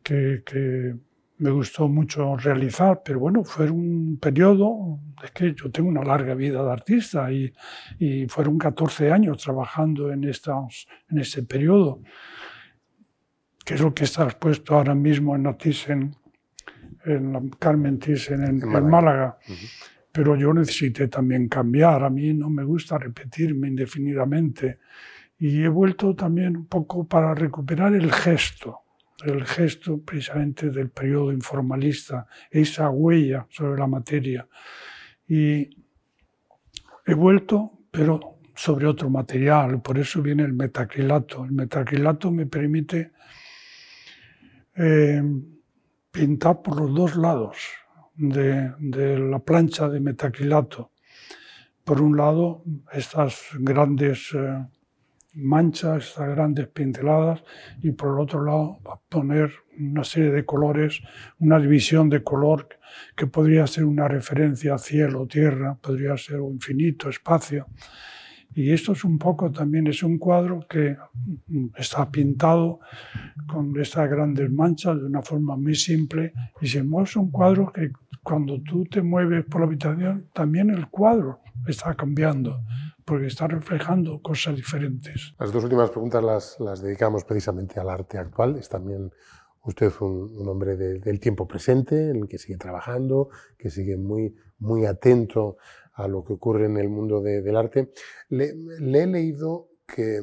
que, que me gustó mucho realizar, pero bueno, fue un periodo, es que yo tengo una larga vida de artista y, y fueron 14 años trabajando en, estos, en ese periodo, que es lo que está expuesto ahora mismo en la Thyssen, en la Carmen Thyssen en, Málaga. Pero yo necesité también cambiar, a mí no me gusta repetirme indefinidamente. Y he vuelto también un poco para recuperar el gesto el gesto precisamente del periodo informalista, esa huella sobre la materia. Y he vuelto, pero sobre otro material, por eso viene el metacrilato. El metacrilato me permite eh, pintar por los dos lados de, de, la plancha de metacrilato. Por un lado, estas grandes eh, manchas, estas grandes pinceladas, y por el otro lado poner una serie de colores, una división de color que podría ser una referencia a cielo, tierra, podría ser un infinito, espacio. Y esto es un poco también, es un cuadro que está pintado con estas grandes manchas de una forma muy simple y se mueve un cuadro que cuando tú te mueves por la habitación, también el cuadro está cambiando porque está reflejando cosas diferentes. Las dos últimas preguntas las, las dedicamos precisamente al arte actual. Es también usted un, hombre de, del tiempo presente, en el que sigue trabajando, que sigue muy, muy atento a lo que ocurre en el mundo de, del arte. Le, le he leído que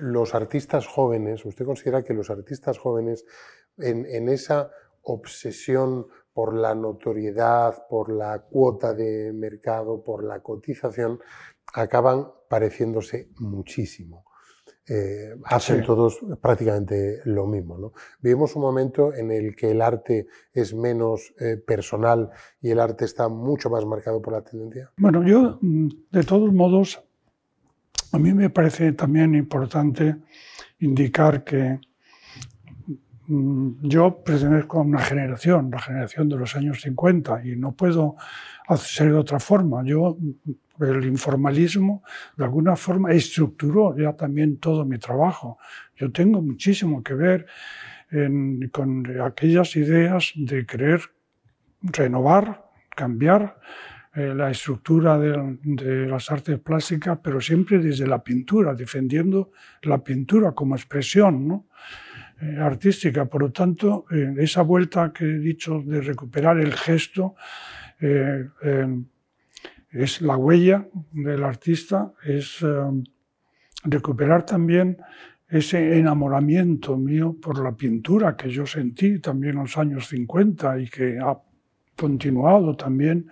los artistas jóvenes, usted considera que los artistas jóvenes en, en esa obsesión por la notoriedad, por la cuota de mercado, por la cotización, acaban pareciéndose muchísimo. Eh, hacen todos prácticamente lo mismo. ¿no? Vivimos un momento en el que el arte es menos eh, personal y el arte está mucho más marcado por la tendencia. Bueno, yo, mm, de todos modos, a mí me parece también importante indicar que mm, yo pertenezco a una generación, la generación de los años 50, y no puedo hacer de otra forma. Yo el informalismo de alguna forma estructuró ya también todo mi trabajo. Yo tengo muchísimo que ver con aquellas ideas de querer renovar, cambiar eh, la estructura de, las artes plásticas, pero siempre desde la pintura, defendiendo la pintura como expresión eh, artística. Por lo tanto, eh, esa vuelta que he dicho de recuperar el gesto, es la huella del artista, es eh, recuperar también ese enamoramiento mío por la pintura que yo sentí también en los años 50 y que ha continuado también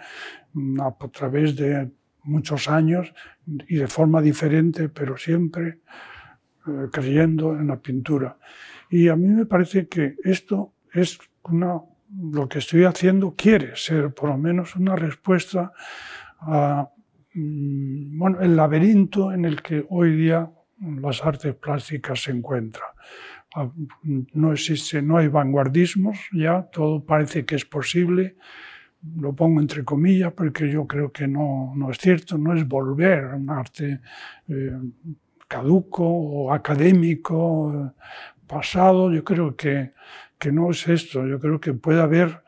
mm, a, través de muchos años y de forma diferente, pero siempre eh, creyendo en la pintura. Y a mí me parece que esto es una, lo que estoy haciendo quiere ser por lo menos una respuesta mm, el laberinto en el que hoy día las artes plásticas se encuentran. Ah, no existe, no hay vanguardismos ya, todo parece que es posible. Lo pongo entre comillas porque yo creo que no, no es cierto, no es volver a un arte eh, caduco o académico, eh, pasado. Yo creo que, que no es esto, yo creo que puede haber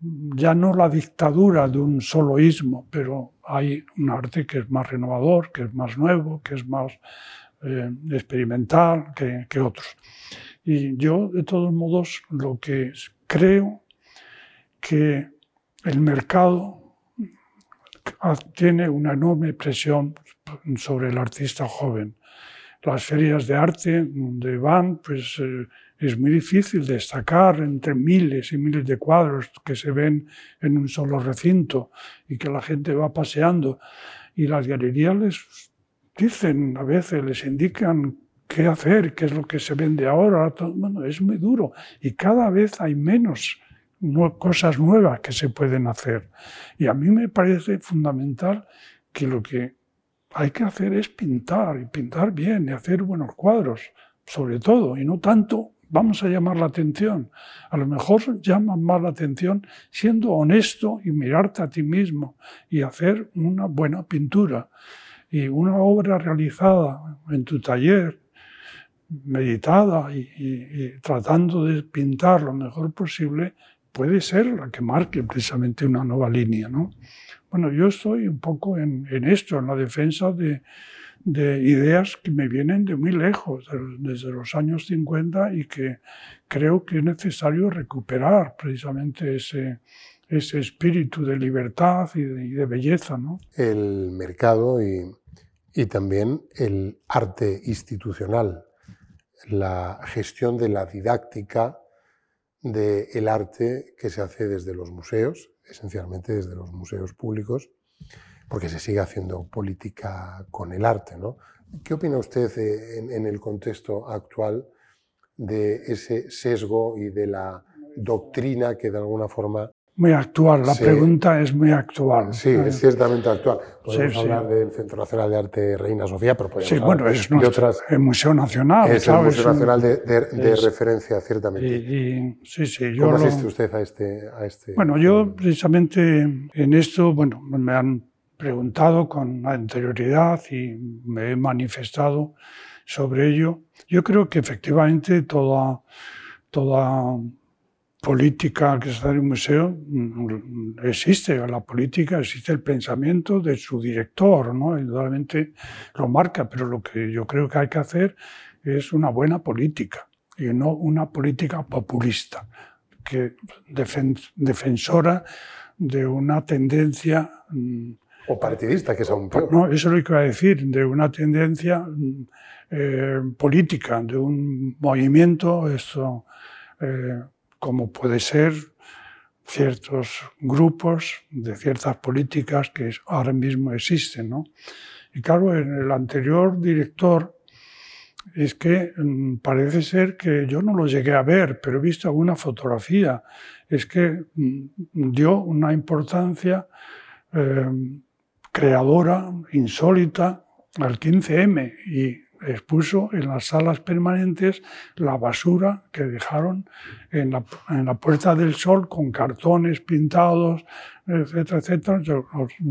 ya no la dictadura de un soloísmo, pero hay un arte que es más renovador, que es más nuevo, que es más eh, experimental que, que, otros. Y yo, de todos modos, lo que creo que el mercado tiene una enorme presión sobre el artista joven. Las ferias de arte donde van, pues eh, es muy difícil destacar entre miles y miles de cuadros que se ven en un solo recinto y que la gente va paseando. Y las galerías les dicen, a veces les indican qué hacer, qué es lo que se vende ahora. Bueno, es muy duro y cada vez hay menos cosas nuevas que se pueden hacer. Y a mí me parece fundamental que lo que hay que hacer es pintar y pintar bien y hacer buenos cuadros, sobre todo, y no tanto vamos a llamar la atención. A lo mejor llaman más la atención siendo honesto y mirarte a ti mismo y hacer una buena pintura y una obra realizada en tu taller, meditada y, tratando de pintar lo mejor posible, puede ser la que marque precisamente una nueva línea. ¿no? Bueno, yo estoy un poco en, esto, en la defensa de, de, ideas que me vienen de muy lejos, desde los años 50, y que creo que es necesario recuperar precisamente ese, ese espíritu de libertad y de, belleza. ¿no? El mercado y, y, también el arte institucional, la gestión de la didáctica del arte que se hace desde los museos, esencialmente desde los museos públicos, porque se sigue haciendo política con el arte. ¿no? ¿Qué opina usted en, en el contexto actual de ese sesgo y de la doctrina que de alguna forma muy actual, la pregunta es muy actual. Sí, es ciertamente actual. Podemos hablar del Centro Nacional de Arte Reina Sofía, pero podemos sí, bueno, es de otras... el Museo Nacional. Es el Museo Nacional de, referencia, ciertamente. Y, sí, sí, yo ¿Cómo asiste usted a este, a este...? Bueno, yo precisamente en esto, bueno, me han preguntado con anterioridad y me he manifestado sobre ello. Yo creo que efectivamente toda, toda política que está en un museo mm, existe, la política existe el pensamiento de su director, ¿no? Indudablemente lo marca, pero lo que yo creo que hay que hacer es una buena política y no una política populista, que defensora de una tendencia... O partidista, que es aún peor. No, eso es lo que iba a decir, de una tendencia eh, política, de un movimiento, eso... Eh, como puede ser ciertos grupos de ciertas políticas que ahora mismo existen. ¿no? Y claro, el anterior director es que mm, parece ser que yo no lo llegué a ver, pero he visto alguna fotografía, es que mm, dio una importancia eh, creadora, insólita, al 15M y expuso en las salas permanentes la basura que dejaron en la, Puerta del Sol con cartones pintados, etcétera, etcétera.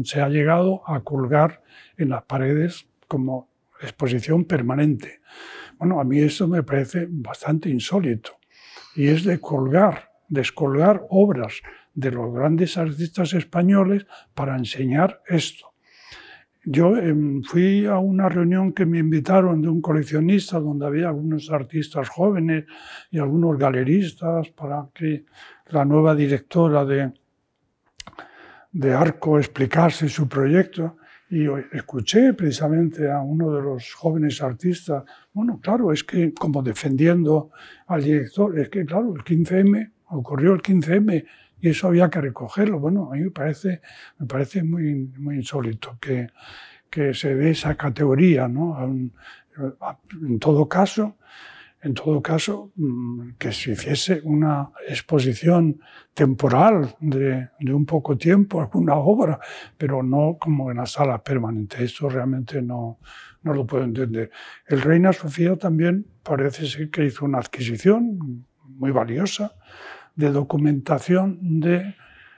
Se ha llegado a colgar en las paredes como exposición permanente. Bueno, a mí eso me parece bastante insólito. Y es de colgar, descolgar obras de los grandes artistas españoles para enseñar esto. Yo em, fui a una reunión que me invitaron de un coleccionista donde había algunos artistas jóvenes y algunos galeristas para que la nueva directora de, de Arco explicarse su proyecto y escuché precisamente a uno de los jóvenes artistas, bueno, claro, es que como defendiendo al director, es que claro, el 15M, ocurrió el 15M y eso había que recogerlo. Bueno, a mí me parece, me parece muy, muy insólito que, que se dé esa categoría, ¿no? En todo caso, en todo caso, mm, que se hiciese una exposición temporal de, de, un poco tiempo, alguna obra, pero no como en la sala permanente. Esto realmente no, no lo puedo entender. El Reina Sofía también parece ser que hizo una adquisición muy valiosa de documentación de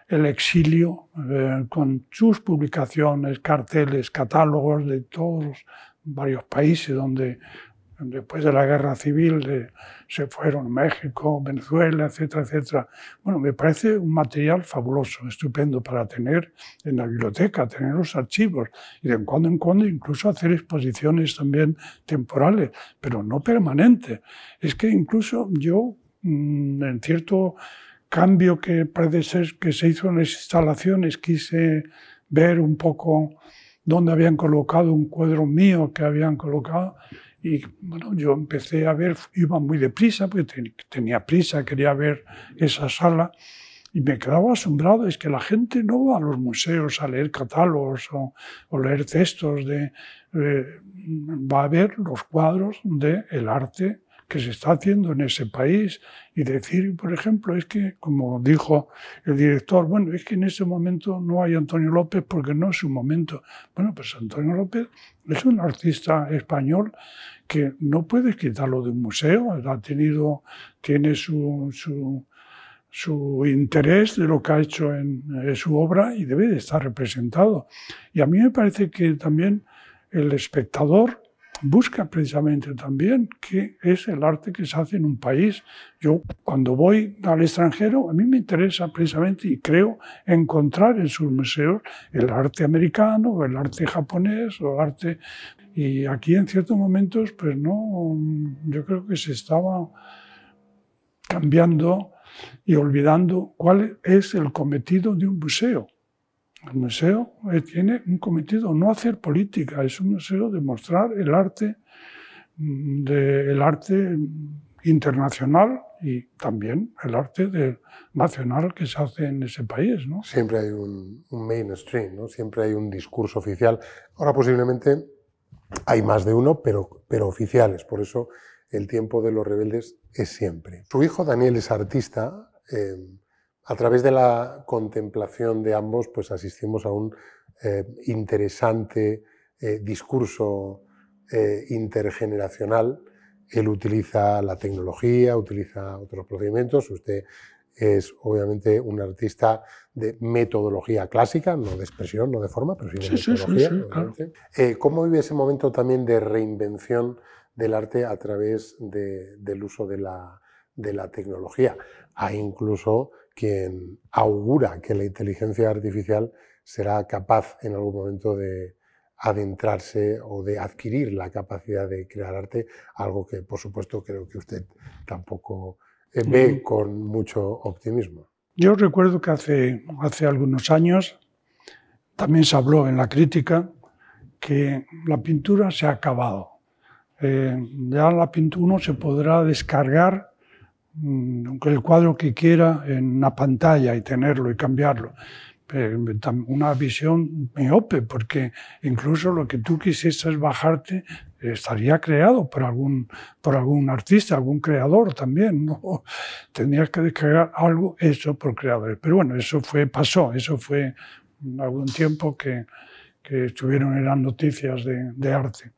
el exilio, eh, con sus publicaciones, carteles, catálogos de todos los varios países donde después de la guerra civil se fueron México, Venezuela, etcétera, etcétera. Bueno, me parece un material fabuloso, estupendo para tener en la biblioteca, tener los archivos y de cuando en cuando incluso hacer exposiciones también temporales, pero no permanentes. Es que incluso yo, en cierto cambio que parece ser que se hizo en las instalaciones, quise ver un poco dónde habían colocado un cuadro mío que habían colocado y bueno, yo empecé a ver, iba muy deprisa, porque tenía prisa, quería ver esa sala, y me quedaba asombrado, es que la gente no va a los museos a leer catálogos o, leer textos, de, eh, va a ver los cuadros del el arte que se está haciendo en ese país y decir, por ejemplo, es que, como dijo el director, bueno, es que en ese momento no hay Antonio López porque no es su momento. Bueno, pues Antonio López es un artista español que no puedes quitarlo de un museo, ha tenido, tiene su, su, su interés de lo que ha hecho en, en su obra y debe de estar representado. Y a mí me parece que también el espectador busca precisamente también qué es el arte que se hace en un país. Yo cuando voy al extranjero, a mí me interesa precisamente y creo encontrar en sus museos el arte americano, el arte japonés, o el arte... Y aquí en ciertos momentos, pues no, yo creo que se estaba cambiando y olvidando cuál es el cometido de un museo. El museo eh, tiene un cometido, no hacer política, es un museo de mostrar el arte, mm, de, arte internacional y también el arte nacional que se hace en ese país. ¿no? Siempre hay un, mainstream, ¿no? siempre hay un discurso oficial. Ahora posiblemente hay más de uno, pero, pero oficiales. Por eso el tiempo de los rebeldes es siempre. Su hijo Daniel es artista. Eh, a través de la contemplación de ambos, pues asistimos a un eh, interesante eh, discurso eh, intergeneracional. Él utiliza la tecnología, utiliza otros procedimientos. Usted es obviamente un artista de metodología clásica, no de expresión, no de forma, pero sí de metodología. ¿Cómo vive ese momento también de reinvención del arte a través del uso de la, de la tecnología? Hay incluso quien augura que la inteligencia artificial será capaz en algún momento de adentrarse o de adquirir la capacidad de crear arte, algo que por supuesto creo que usted tampoco eh, ve con mucho optimismo. Yo recuerdo que hace, hace algunos años también se habló en la crítica que la pintura se ha acabado. Eh, ya la pintura uno se podrá descargar el cuadro que quiera en una pantalla y tenerlo y cambiarlo. Una visión miope, porque incluso lo que tú quisieses bajarte estaría creado por algún, por algún artista, algún creador también. ¿no? Tendrías que descargar algo hecho por creadores. Pero bueno, eso fue, pasó, eso fue algún tiempo que, que estuvieron en las noticias de, de arte.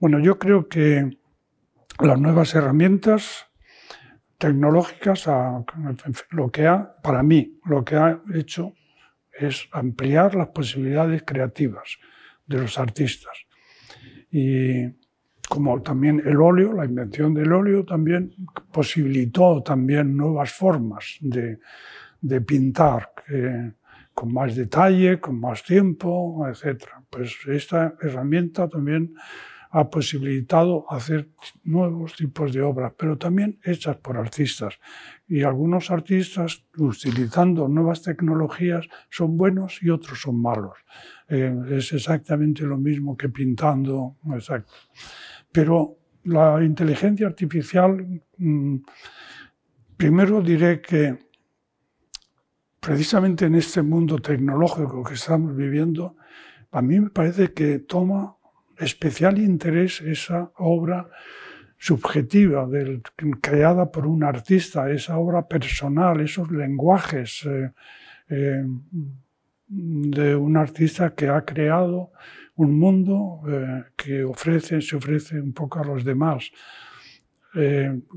Bueno, yo creo que las nuevas herramientas tecnológicas, lo que ha, para mí, lo que ha hecho es ampliar las posibilidades creativas de los artistas. Y como también el óleo, la invención del óleo también posibilitó también nuevas formas de, de pintar, con más detalle, con más tiempo, etc. Pues esta herramienta también ha posibilitado hacer nuevos tipos de obras, pero también hechas por artistas. Y algunos artistas, utilizando nuevas tecnologías, son buenos y otros son malos. Eh, es exactamente lo mismo que pintando. Exacto. Pero la inteligencia artificial, mm, primero diré que precisamente en este mundo tecnológico que estamos viviendo, a mí me parece que toma especial interés esa obra subjetiva creada por un artista, esa obra personal, esos lenguajes eh, eh, de un artista que ha creado un mundo eh, que ofrece, se ofrece un poco a los demás.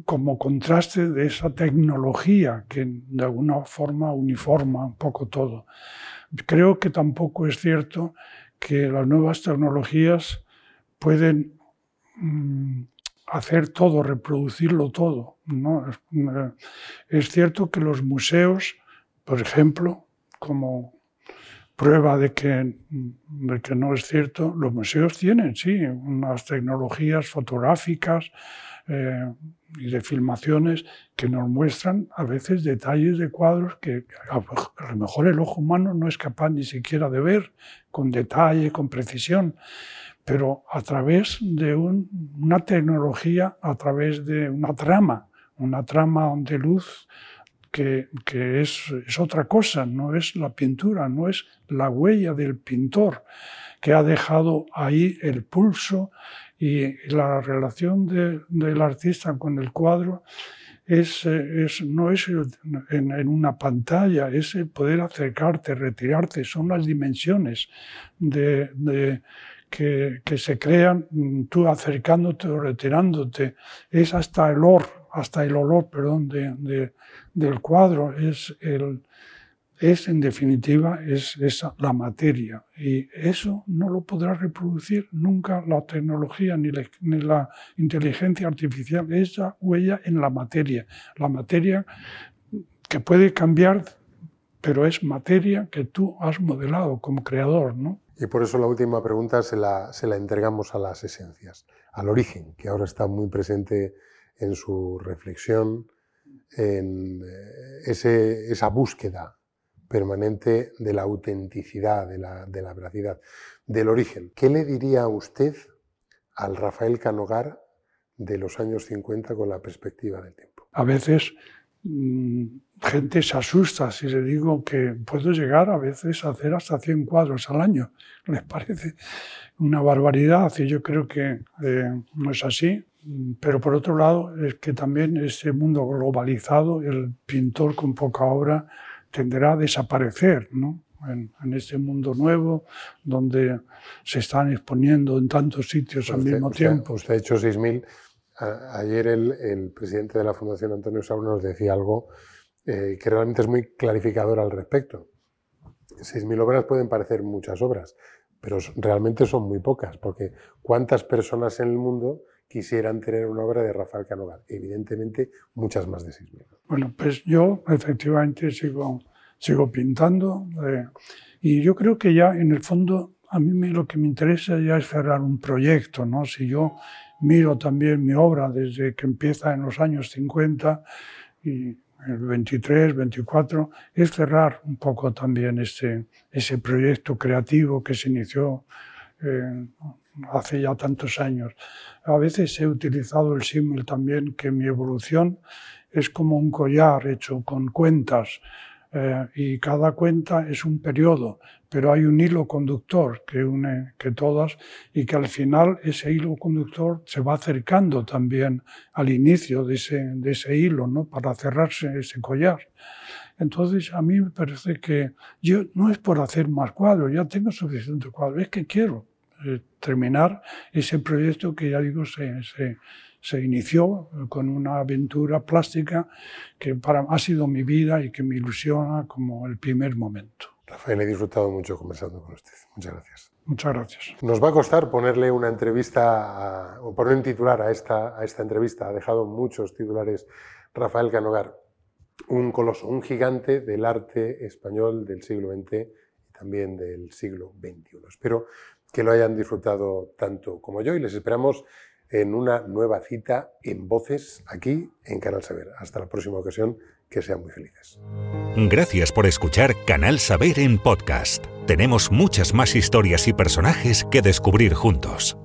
como contraste de esa tecnología que de alguna forma uniforma un poco todo. Creo que tampoco es cierto que las nuevas tecnologías pueden mm, hacer todo, reproducirlo todo. ¿no? Es cierto que los museos, por ejemplo, como prueba de que, de que no es cierto, los museos tienen, sí, unas tecnologías fotográficas eh, y de filmaciones que nos muestran a veces detalles de cuadros que a lo mejor el ojo humano no es capaz ni siquiera de ver con detalle, con precisión pero a través de una tecnología, a través de una trama, una trama de luz que, es, es, otra cosa, no es la pintura, no es la huella del pintor que ha dejado ahí el pulso y la relación del artista con el cuadro es, es, no es en, en, una pantalla, es el poder acercarte, retirarte, son las dimensiones de, de que, se crean mm, tú acercándote o retirándote. Es hasta el olor, hasta el olor, perdón, de, del cuadro, es, el, es en definitiva es, la materia. Y eso no lo podrá reproducir nunca la tecnología ni ni la inteligencia artificial. Esa huella en la materia. La materia que puede cambiar, pero es materia que tú has modelado como creador, ¿no? Y por eso la última pregunta se la, entregamos a las esencias, al origen, que ahora está muy presente en su reflexión, en eh, esa búsqueda permanente de la autenticidad, de la, de veracidad, del origen. ¿Qué le diría usted al Rafael Canogar de los años 50 con la perspectiva del tiempo? A veces gente se asusta si le digo que puedo llegar a veces a hacer hasta 100 cuadros al año. Les parece una barbaridad y yo creo que eh, no es así. Pero por otro lado, es que también ese mundo globalizado, el pintor con poca obra tenderá a desaparecer, ¿no? En, en, este mundo nuevo, donde se están exponiendo en tantos sitios al mismo tiempo. Usted ha hecho 6.000. Ayer el, presidente de la Fundación Antonio Saúl nos decía algo eh, que realmente es muy clarificador al respecto. 6.000 obras pueden parecer muchas obras, pero realmente son muy pocas, porque ¿cuántas personas en el mundo quisieran tener una obra de Rafael Canogar? Evidentemente, muchas más de 6.000. Bueno, pues yo efectivamente sigo, sigo pintando eh, y yo creo que ya en el fondo a mí lo que me interesa ya es cerrar un proyecto, ¿no? Si yo miro también mi obra desde que empieza en los años 50 y el 23, 24, es cerrar un poco también ese, ese proyecto creativo que se inició eh, hace ya tantos años. A veces he utilizado el símil también que mi evolución es como un collar hecho con cuentas eh, y cada cuenta es un periodo, pero hay un hilo conductor que une que todas y que al final ese hilo conductor se va acercando también al inicio de ese, de ese hilo, ¿no? Para cerrarse ese collar. Entonces, a mí me parece que yo no es por hacer más cuadros, ya tengo suficientes cuadros, es que quiero eh, terminar ese proyecto que ya digo se, se, se inició con una aventura plástica que para, ha sido mi vida y que me ilusiona como el primer momento. Rafael, he disfrutado mucho conversando con usted. Muchas gracias. Muchas gracias. Nos va a costar ponerle una entrevista o poner un titular a esta, a esta entrevista. Ha dejado muchos titulares Rafael Canogar, un coloso, un gigante del arte español del siglo XX y también del siglo XXI. Espero que lo hayan disfrutado tanto como yo y les esperamos en una nueva cita en Voces aquí en Canal Saber. Hasta la próxima ocasión, que sean muy felices. Gracias por escuchar Canal Saber en podcast. Tenemos muchas más historias y personajes que descubrir juntos.